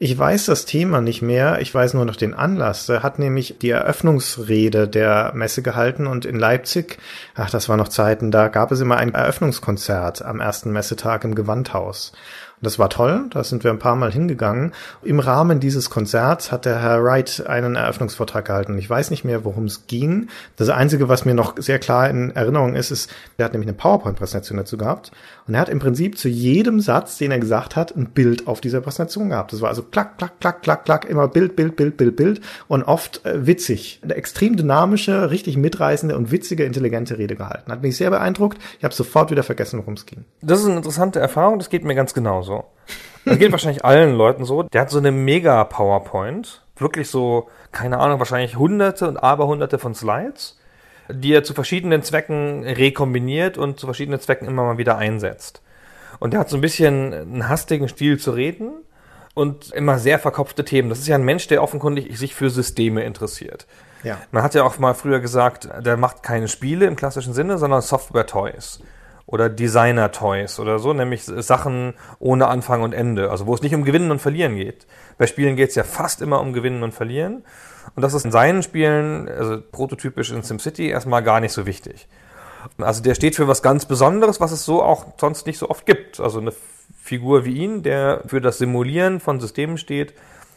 Ich weiß das Thema nicht mehr, ich weiß nur noch den Anlass. Er hat nämlich die Eröffnungsrede der Messe gehalten und in Leipzig, ach, das war noch Zeiten, da gab es immer ein Eröffnungskonzert am ersten Messetag im Gewandhaus. Das war toll, da sind wir ein paar Mal hingegangen. Im Rahmen dieses Konzerts hat der Herr Wright einen Eröffnungsvortrag gehalten. Ich weiß nicht mehr, worum es ging. Das Einzige, was mir noch sehr klar in Erinnerung ist, ist, er hat nämlich eine PowerPoint-Präsentation dazu gehabt. Und er hat im Prinzip zu jedem Satz, den er gesagt hat, ein Bild auf dieser Präsentation gehabt. Das war also klack, klack, klack, klack, klack, immer Bild, Bild, Bild, Bild, Bild und oft äh, witzig. Eine extrem dynamische, richtig mitreißende und witzige, intelligente Rede gehalten. Hat mich sehr beeindruckt. Ich habe sofort wieder vergessen, worum es ging. Das ist eine interessante Erfahrung, das geht mir ganz genauso. Das geht wahrscheinlich allen Leuten so. Der hat so eine mega PowerPoint. Wirklich so, keine Ahnung, wahrscheinlich hunderte und aberhunderte von Slides, die er zu verschiedenen Zwecken rekombiniert und zu verschiedenen Zwecken immer mal wieder einsetzt. Und der hat so ein bisschen einen hastigen Stil zu reden und immer sehr verkopfte Themen. Das ist ja ein Mensch, der offenkundig sich für Systeme interessiert. Ja. Man hat ja auch mal früher gesagt, der macht keine Spiele im klassischen Sinne, sondern Software-Toys oder Designer-Toys oder so, nämlich Sachen ohne Anfang und Ende, also wo es nicht um Gewinnen und Verlieren geht. Bei Spielen geht es ja fast immer um Gewinnen und Verlieren. Und das ist in seinen Spielen, also prototypisch in SimCity, erstmal gar nicht so wichtig. Also der steht für was ganz Besonderes, was es so auch sonst nicht so oft gibt. Also eine Figur wie ihn, der für das Simulieren von Systemen steht,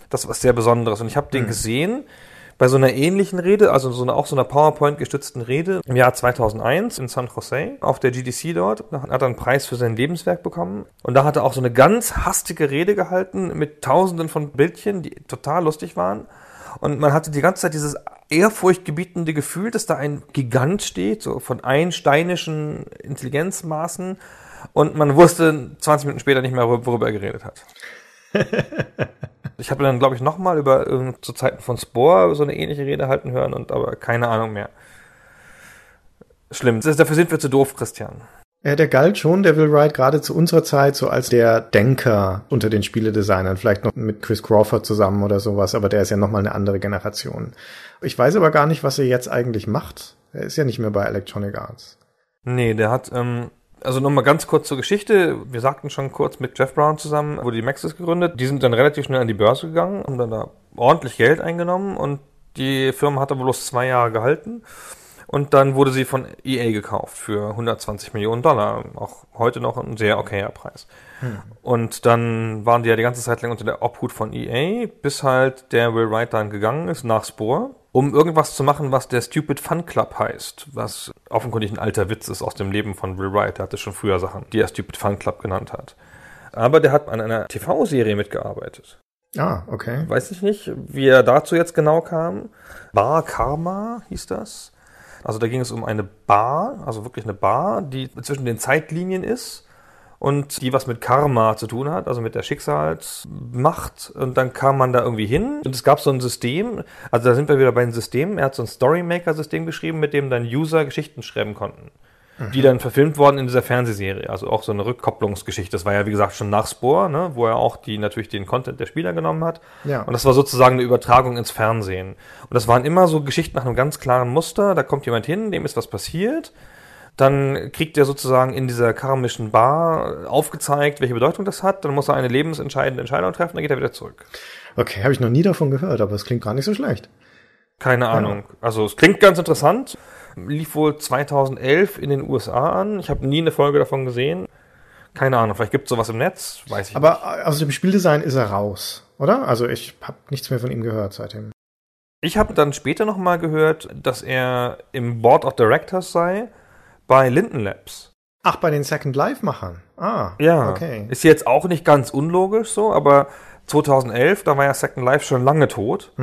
das ist was sehr Besonderes. Und ich habe den gesehen bei so einer ähnlichen Rede, also so einer, auch so einer PowerPoint-gestützten Rede im Jahr 2001 in San Jose auf der GDC dort. Da hat er einen Preis für sein Lebenswerk bekommen. Und da hat er auch so eine ganz hastige Rede gehalten mit tausenden von Bildchen, die total lustig waren. Und man hatte die ganze Zeit dieses ehrfurchtgebietende Gefühl, dass da ein Gigant steht, so von einsteinischen Intelligenzmaßen. Und man wusste 20 Minuten später nicht mehr, worüber er geredet hat. ich habe dann, glaube ich, nochmal über zu Zeiten von Spore so eine ähnliche Rede halten hören und aber keine Ahnung mehr. Schlimm. Dafür sind wir zu doof, Christian. Ja, der galt schon, der Will Wright, gerade zu unserer Zeit so als der Denker unter den Spieledesignern, vielleicht noch mit Chris Crawford zusammen oder sowas, aber der ist ja nochmal eine andere Generation. Ich weiß aber gar nicht, was er jetzt eigentlich macht. Er ist ja nicht mehr bei Electronic Arts. Nee, der hat, ähm, also nochmal ganz kurz zur Geschichte. Wir sagten schon kurz mit Jeff Brown zusammen, wurde die Maxis gegründet. Die sind dann relativ schnell an die Börse gegangen, haben dann da ordentlich Geld eingenommen und die Firma hat aber bloß zwei Jahre gehalten. Und dann wurde sie von EA gekauft für 120 Millionen Dollar. Auch heute noch ein sehr okayer Preis. Und dann waren die ja die ganze Zeit lang unter der Obhut von EA, bis halt der Will Wright dann gegangen ist nach Spore, um irgendwas zu machen, was der Stupid Fun Club heißt, was offenkundig ein alter Witz ist aus dem Leben von Will Wright. Der hatte schon früher Sachen, die er Stupid Fun Club genannt hat. Aber der hat an einer TV-Serie mitgearbeitet. Ah, okay. Weiß ich nicht, wie er dazu jetzt genau kam. Bar Karma hieß das. Also da ging es um eine Bar, also wirklich eine Bar, die zwischen den Zeitlinien ist und die was mit Karma zu tun hat, also mit der Schicksalsmacht. Und dann kam man da irgendwie hin und es gab so ein System, also da sind wir wieder bei den Systemen. Er hat so ein Storymaker-System geschrieben, mit dem dann User Geschichten schreiben konnten. Die dann verfilmt worden in dieser Fernsehserie, also auch so eine Rückkopplungsgeschichte. Das war ja, wie gesagt, schon nach Spore, ne, wo er auch die natürlich den Content der Spieler genommen hat. Ja. Und das war sozusagen eine Übertragung ins Fernsehen. Und das waren immer so Geschichten nach einem ganz klaren Muster. Da kommt jemand hin, dem ist was passiert. Dann kriegt er sozusagen in dieser karmischen Bar aufgezeigt, welche Bedeutung das hat. Dann muss er eine lebensentscheidende Entscheidung treffen, dann geht er wieder zurück. Okay, habe ich noch nie davon gehört, aber es klingt gar nicht so schlecht. Keine Ahnung. Also es klingt ganz interessant. Lief wohl 2011 in den USA an. Ich habe nie eine Folge davon gesehen. Keine Ahnung, vielleicht gibt es sowas im Netz, weiß ich Aber aus dem Spieldesign ist er raus, oder? Also ich habe nichts mehr von ihm gehört seitdem. Ich habe dann später nochmal gehört, dass er im Board of Directors sei bei Linden Labs. Ach, bei den Second Life-Machern. Ah, Ja, okay. ist jetzt auch nicht ganz unlogisch so, aber 2011, da war ja Second Life schon lange tot.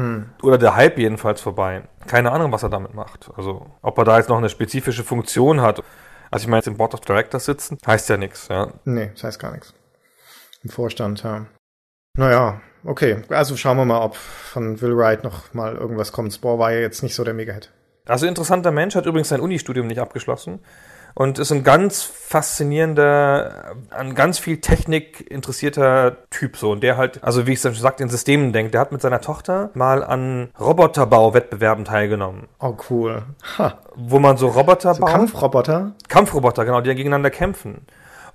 Oder der Hype jedenfalls vorbei. Keine Ahnung, was er damit macht. Also, ob er da jetzt noch eine spezifische Funktion hat. Also, ich meine, jetzt im Board of Directors sitzen, heißt ja nichts, ja. Nee, das heißt gar nichts. Im Vorstand, ja. Naja, okay. Also schauen wir mal, ob von Will Wright noch mal irgendwas kommt. Spore war ja jetzt nicht so der Mega-Hit. Also interessanter Mensch, hat übrigens sein Unistudium nicht abgeschlossen und ist ein ganz faszinierender, an ganz viel Technik interessierter Typ so. Und der halt, also wie ich es schon sagte, in Systemen denkt. Der hat mit seiner Tochter mal an Roboterbauwettbewerben teilgenommen, Oh, cool. Ha, wo man so Roboter so baut. Kampfroboter. Kampfroboter, genau, die ja gegeneinander kämpfen.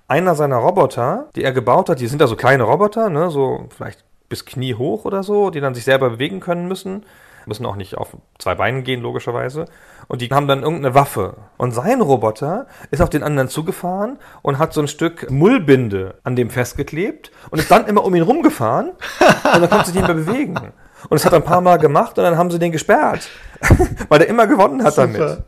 Einer seiner Roboter, die er gebaut hat, die sind ja so kleine Roboter, ne, so vielleicht bis Knie hoch oder so, die dann sich selber bewegen können müssen. Müssen auch nicht auf zwei Beinen gehen, logischerweise. Und die haben dann irgendeine Waffe. Und sein Roboter ist auf den anderen zugefahren und hat so ein Stück Mullbinde an dem festgeklebt und ist dann immer um ihn rumgefahren und dann konnte sich nicht mehr bewegen. Und das hat er ein paar Mal gemacht und dann haben sie den gesperrt. Weil der immer gewonnen hat damit.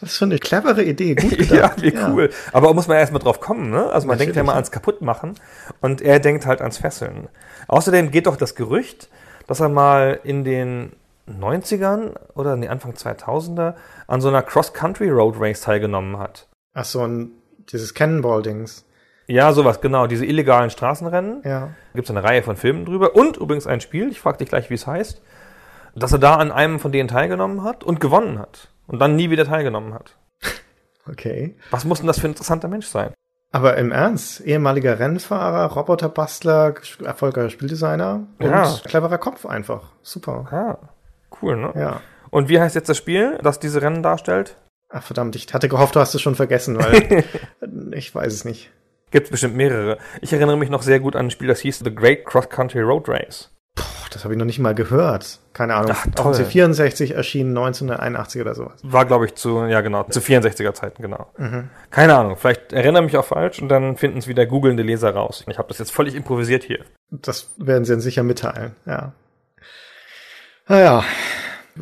Was für eine clevere Idee. Gut Ja, gedacht. wie cool. Aber muss man erstmal drauf kommen, ne? Also man denkt ja Natürlich, mal ja. ans Kaputtmachen und er denkt halt ans Fesseln. Außerdem geht doch das Gerücht, dass er mal in den 90ern oder nee, Anfang 2000er an so einer Cross-Country Road Race teilgenommen hat. Ach so, ein, dieses Cannonball-Dings. Ja, sowas, genau. Diese illegalen Straßenrennen. Ja. Gibt es eine Reihe von Filmen drüber. Und übrigens ein Spiel, ich frage dich gleich, wie es heißt, dass er da an einem von denen teilgenommen hat und gewonnen hat. Und dann nie wieder teilgenommen hat. Okay. Was muss denn das für ein interessanter Mensch sein? Aber im Ernst, ehemaliger Rennfahrer, Roboterbastler, erfolgreicher Spieldesigner und Ja. cleverer Kopf einfach. Super. Ah, cool, ne? Ja. Und wie heißt jetzt das Spiel, das diese Rennen darstellt? Ach verdammt, ich hatte gehofft, du hast es schon vergessen, weil ich weiß es nicht. Gibt bestimmt mehrere. Ich erinnere mich noch sehr gut an ein Spiel, das hieß The Great Cross Country Road Race. Puh, das habe ich noch nicht mal gehört. Keine Ahnung. Ach, toll. dem C64 erschienen 1981 oder sowas. War, glaube ich, zu, ja genau, zu 64er Zeiten, genau. Keine Ahnung, vielleicht erinnere mich auch falsch und dann finden es wieder googelnde Leser raus. Ich habe das jetzt völlig improvisiert hier. Das werden sie dann sicher mitteilen, ja. Naja,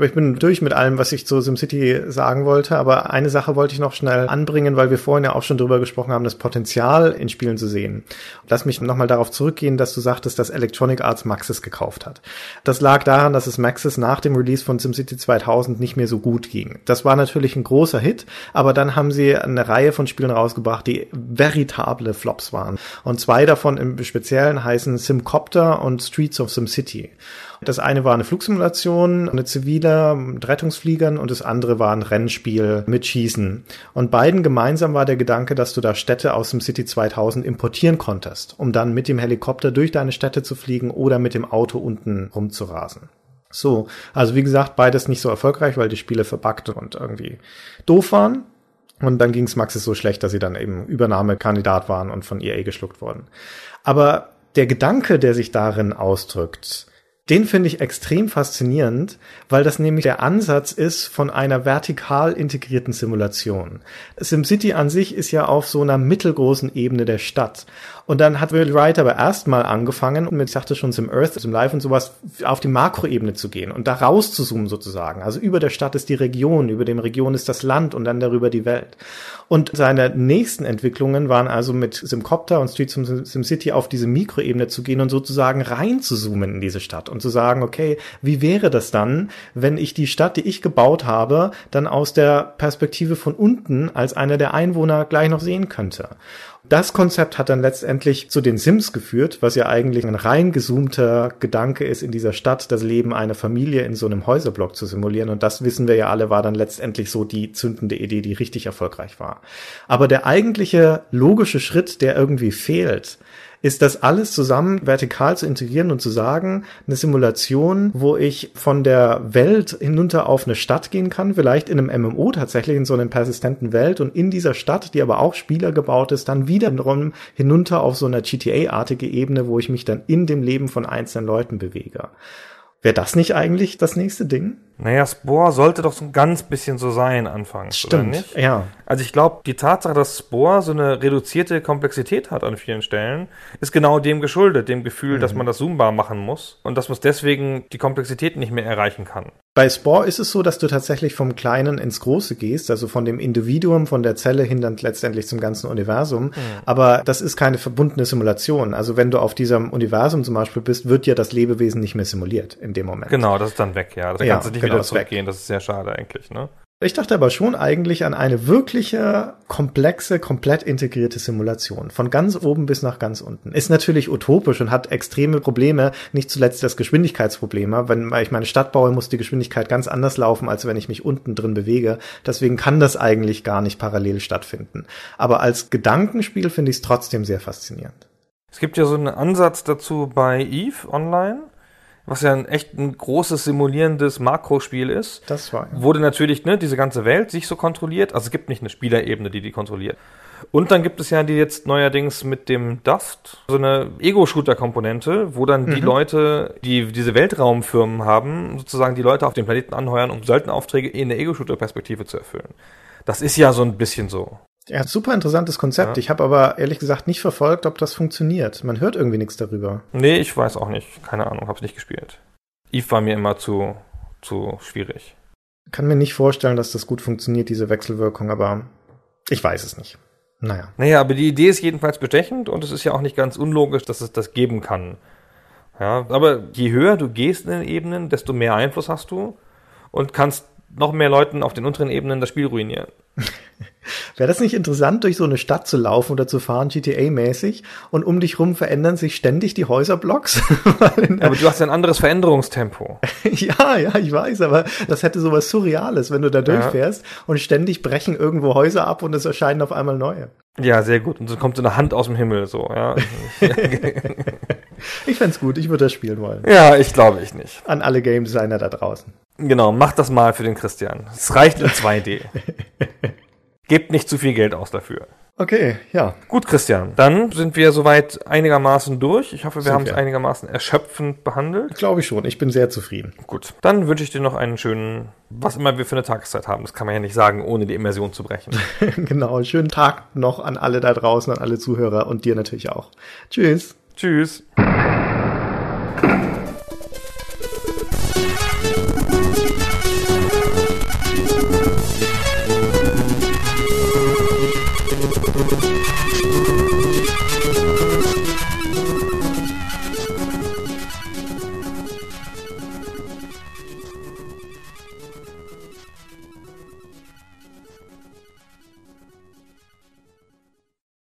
ich bin durch mit allem, was ich zu SimCity sagen wollte, aber eine Sache wollte ich noch schnell anbringen, weil wir vorhin ja auch schon drüber gesprochen haben, das Potenzial in Spielen zu sehen. Lass mich nochmal darauf zurückgehen, dass du sagtest, dass Electronic Arts Maxis gekauft hat. Das lag daran, dass es Maxis nach dem Release von SimCity 2000 nicht mehr so gut ging. Das war natürlich ein großer Hit, aber dann haben sie eine Reihe von Spielen rausgebracht, die veritable Flops waren. Und zwei davon im Speziellen heißen Simcopter und Streets of SimCity. Das eine war eine Flugsimulation, eine zivile mit Rettungsfliegern und das andere war ein Rennspiel mit Schießen. Und beiden gemeinsam war der Gedanke, dass du da Städte aus dem City 2000 importieren konntest, um dann mit dem Helikopter durch deine Städte zu fliegen oder mit dem Auto unten rumzurasen. So, also wie gesagt, beides nicht so erfolgreich, weil die Spiele verbuggt und irgendwie doof waren. Und dann ging es Maxis so schlecht, dass sie dann eben Übernahmekandidat waren und von EA geschluckt wurden. Aber der Gedanke, der sich darin ausdrückt, den finde ich extrem faszinierend, weil das nämlich der Ansatz ist von einer vertikal integrierten Simulation. SimCity an sich ist ja auf so einer mittelgroßen Ebene der Stadt. Und dann hat Will Wright aber erstmal angefangen, mit, ich sagte schon, Sim Earth, Sim Life und sowas, auf die Makroebene zu gehen und da rauszuzoomen sozusagen. Also über der Stadt ist die Region, über dem Region ist das Land und dann darüber die Welt. Und seine nächsten Entwicklungen waren also mit Simcopter und Streets of SimCity auf diese Mikroebene zu gehen und sozusagen reinzuzoomen in diese Stadt und zu sagen, okay, wie wäre das dann, wenn ich die Stadt, die ich gebaut habe, dann aus der Perspektive von unten als einer der Einwohner gleich noch sehen könnte? Das Konzept hat dann letztendlich zu den Sims geführt, was ja eigentlich ein rein gezoomter Gedanke ist, in dieser Stadt das Leben einer Familie in so einem Häuserblock zu simulieren. Und das wissen wir ja alle, war dann letztendlich so die zündende Idee, die richtig erfolgreich war. Aber der eigentliche logische Schritt, der irgendwie fehlt, ist das alles zusammen vertikal zu integrieren und zu sagen, eine Simulation, wo ich von der Welt hinunter auf eine Stadt gehen kann, vielleicht in einem MMO tatsächlich in so einer persistenten Welt und in dieser Stadt, die aber auch Spieler gebaut ist, dann wiederum hinunter auf so einer GTA-artige Ebene, wo ich mich dann in dem Leben von einzelnen Leuten bewege. Wäre das nicht eigentlich das nächste Ding? Naja, Spore sollte doch so ein ganz bisschen so sein anfangs, oder nicht? Ja. Also ich glaube, die Tatsache, dass Spore so eine reduzierte Komplexität hat an vielen Stellen, ist genau dem geschuldet, dem Gefühl, dass man das zoombar machen muss und dass man deswegen die Komplexität nicht mehr erreichen kann. Bei Spore ist es so, dass du tatsächlich vom Kleinen ins Große gehst, also von dem Individuum, von der Zelle hin dann letztendlich zum ganzen Universum. Aber das ist keine verbundene Simulation. Also wenn du auf diesem Universum zum Beispiel bist, wird ja das Lebewesen nicht mehr simuliert in dem Moment. Genau, das ist dann weg, ja. Da Ja, kannst du nicht genau, wieder zurückgehen, das ist sehr schade eigentlich, ne? Ich dachte aber schon eigentlich an eine wirkliche, komplexe, komplett integrierte Simulation. Von ganz oben bis nach ganz unten. Ist natürlich utopisch und hat extreme Probleme, nicht zuletzt das Geschwindigkeitsproblem. Wenn ich meine Stadt baue, muss die Geschwindigkeit ganz anders laufen, als wenn ich mich unten drin bewege. Deswegen kann das eigentlich gar nicht parallel stattfinden. Aber als Gedankenspiel finde ich es trotzdem sehr faszinierend. Es gibt ja so einen Ansatz dazu bei Eve Online, was ja ein echt ein großes simulierendes Makrospiel ist, Das war. wurde natürlich ne, diese ganze Welt sich so kontrolliert. Also es gibt nicht eine Spielerebene, die die kontrolliert. Und dann gibt es ja die jetzt neuerdings mit dem Dust so eine Ego-Shooter-Komponente, wo dann die Leute, die diese Weltraumfirmen haben, sozusagen die Leute auf dem Planeten anheuern, um Söldneraufträge in der Ego-Shooter-Perspektive zu erfüllen. Das ist ja so ein bisschen so. Ja, super interessantes Konzept. Ja. Ich habe aber ehrlich gesagt nicht verfolgt, ob das funktioniert. Man hört irgendwie nichts darüber. Nee, ich weiß auch nicht. Keine Ahnung, hab's nicht gespielt. Eve war mir immer zu, zu schwierig. Kann mir nicht vorstellen, dass das gut funktioniert, diese Wechselwirkung, aber ich weiß es nicht. Naja. Naja, aber die Idee ist jedenfalls bestechend und es ist ja auch nicht ganz unlogisch, dass es das geben kann. Ja, aber je höher du gehst in den Ebenen, desto mehr Einfluss hast du und kannst noch mehr Leuten auf den unteren Ebenen das Spiel ruinieren. Wäre das nicht interessant, durch so eine Stadt zu laufen oder zu fahren, GTA-mäßig, und um dich rum verändern sich ständig die Häuserblocks? Aber du hast ja ein anderes Veränderungstempo. ja, ja, ich weiß, aber das hätte sowas Surreales, wenn du da durchfährst und ständig brechen irgendwo Häuser ab und es erscheinen auf einmal neue. Ja, sehr gut. Und so kommt so eine Hand aus dem Himmel, so, ja. Ich fänd's gut, ich würde das spielen wollen. ja, ich glaube ich nicht. An alle Game Designer da draußen. Genau, mach das mal für den Christian. Es reicht in 2D. Gebt nicht zu viel Geld aus dafür. Okay, ja. Gut, Christian. Dann sind wir soweit einigermaßen durch. Ich hoffe, wir Sind haben es einigermaßen erschöpfend behandelt. Glaube ich schon. Ich bin sehr zufrieden. Gut. Dann wünsche ich dir noch einen schönen, was immer wir für eine Tageszeit haben. Das kann man ja nicht sagen, ohne die Immersion zu brechen. genau. Schönen Tag noch an alle da draußen, an alle Zuhörer und dir natürlich auch. Tschüss. Tschüss. Thank you.